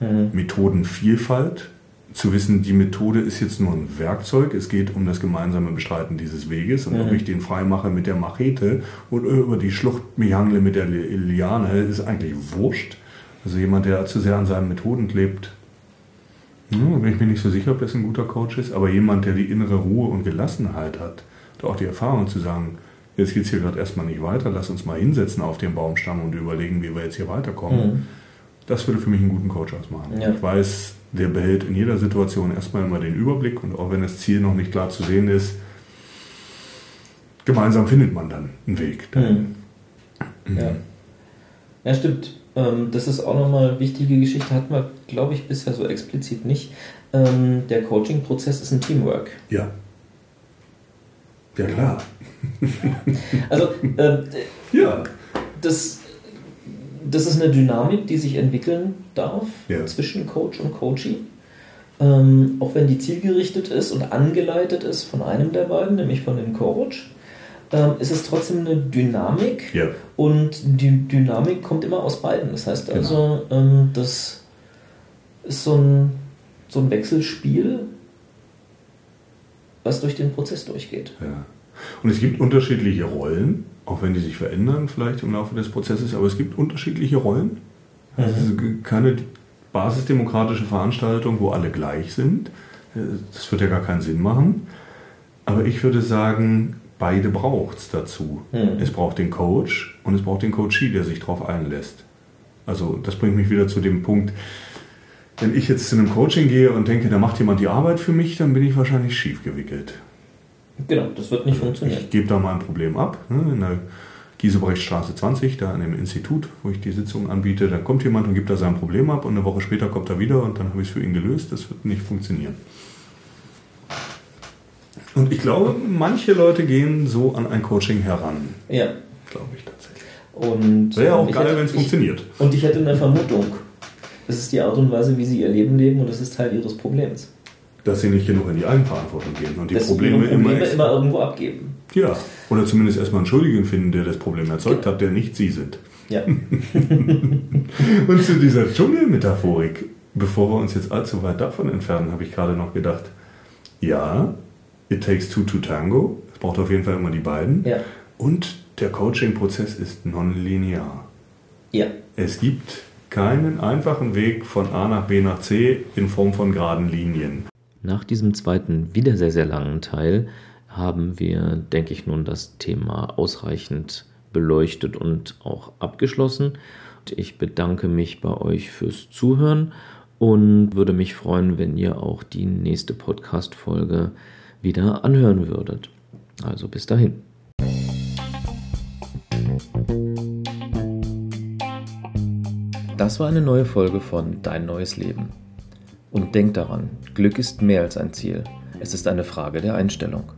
Speaker 2: mhm. Methodenvielfalt, zu wissen, die Methode ist jetzt nur ein Werkzeug, es geht um das gemeinsame Bestreiten dieses Weges und mhm. ob ich den frei mache mit der Machete oder über die Schlucht mich mit der Liane, ist eigentlich wurscht. Also jemand, der zu sehr an seinen Methoden klebt, ja, bin ich mir nicht so sicher, ob das ein guter Coach ist, aber jemand, der die innere Ruhe und Gelassenheit hat, hat auch die Erfahrung zu sagen, jetzt geht es hier gerade erstmal nicht weiter, lass uns mal hinsetzen auf den Baumstamm und überlegen, wie wir jetzt hier weiterkommen. Mhm. Das würde für mich einen guten Coach ausmachen. Ja. Ich weiß, der behält in jeder Situation erstmal immer den Überblick und auch wenn das Ziel noch nicht klar zu sehen ist, gemeinsam findet man dann einen Weg. Mhm.
Speaker 1: Mhm. Ja. ja, stimmt. Ähm, das ist auch nochmal eine wichtige Geschichte, hatten wir, glaube ich, bisher so explizit nicht. Ähm, der Coaching-Prozess ist ein Teamwork.
Speaker 2: Ja. Ja, klar. (laughs)
Speaker 1: also, äh, ja. Das, das ist eine Dynamik, die sich entwickeln darf ja. zwischen Coach und Coachee. Ähm, auch wenn die zielgerichtet ist und angeleitet ist von einem der beiden, nämlich von dem Coach, ähm, ist es trotzdem eine Dynamik.
Speaker 2: Ja.
Speaker 1: Und die Dynamik kommt immer aus beiden. Das heißt genau. also, ähm, das ist so ein, so ein Wechselspiel, was durch den Prozess durchgeht.
Speaker 2: Ja. Und es gibt unterschiedliche Rollen, auch wenn die sich verändern vielleicht im Laufe des Prozesses, aber es gibt unterschiedliche Rollen. Mhm. Es ist keine basisdemokratische Veranstaltung, wo alle gleich sind. Das würde ja gar keinen Sinn machen. Aber ich würde sagen, beide braucht es dazu. Mhm. Es braucht den Coach und es braucht den Coachee, der sich darauf einlässt. Also das bringt mich wieder zu dem Punkt, wenn ich jetzt zu einem Coaching gehe und denke, da macht jemand die Arbeit für mich, dann bin ich wahrscheinlich schief gewickelt.
Speaker 1: Genau, das wird nicht funktionieren.
Speaker 2: Ich gebe da mal ein Problem ab. Ne, in der Giesebrechtstraße 20, da an dem Institut, wo ich die Sitzung anbiete, da kommt jemand und gibt da sein Problem ab und eine Woche später kommt er wieder und dann habe ich es für ihn gelöst. Das wird nicht funktionieren. Und ich glaube, manche Leute gehen so an ein Coaching heran.
Speaker 1: Ja.
Speaker 2: Glaube ich tatsächlich.
Speaker 1: Und
Speaker 2: Wäre ja auch geil, wenn es funktioniert.
Speaker 1: Und ich hätte eine Vermutung. Das ist die Art und Weise, wie sie ihr Leben leben und das ist Teil ihres Problems
Speaker 2: dass sie nicht genug in die Eigenverantwortung gehen und die dass Probleme,
Speaker 1: Probleme immer, immer, irgendwo abgeben.
Speaker 2: Ja, oder zumindest erstmal einen Schuldigen finden, der das Problem erzeugt genau. hat, der nicht sie sind.
Speaker 1: Ja. (laughs)
Speaker 2: und zu dieser Dschungelmetaphorik, bevor wir uns jetzt allzu weit davon entfernen, habe ich gerade noch gedacht, ja, it takes two to tango. Es braucht auf jeden Fall immer die beiden.
Speaker 1: Ja.
Speaker 2: Und der Coaching-Prozess ist nonlinear.
Speaker 1: Ja.
Speaker 2: Es gibt keinen einfachen Weg von A nach B nach C in Form von geraden Linien.
Speaker 1: Nach diesem zweiten, wieder sehr, sehr langen Teil haben wir, denke ich, nun das Thema ausreichend beleuchtet und auch abgeschlossen. Ich bedanke mich bei euch fürs Zuhören und würde mich freuen, wenn ihr auch die nächste Podcast-Folge wieder anhören würdet. Also bis dahin. Das war eine neue Folge von Dein neues Leben. Und denk daran, Glück ist mehr als ein Ziel. Es ist eine Frage der Einstellung.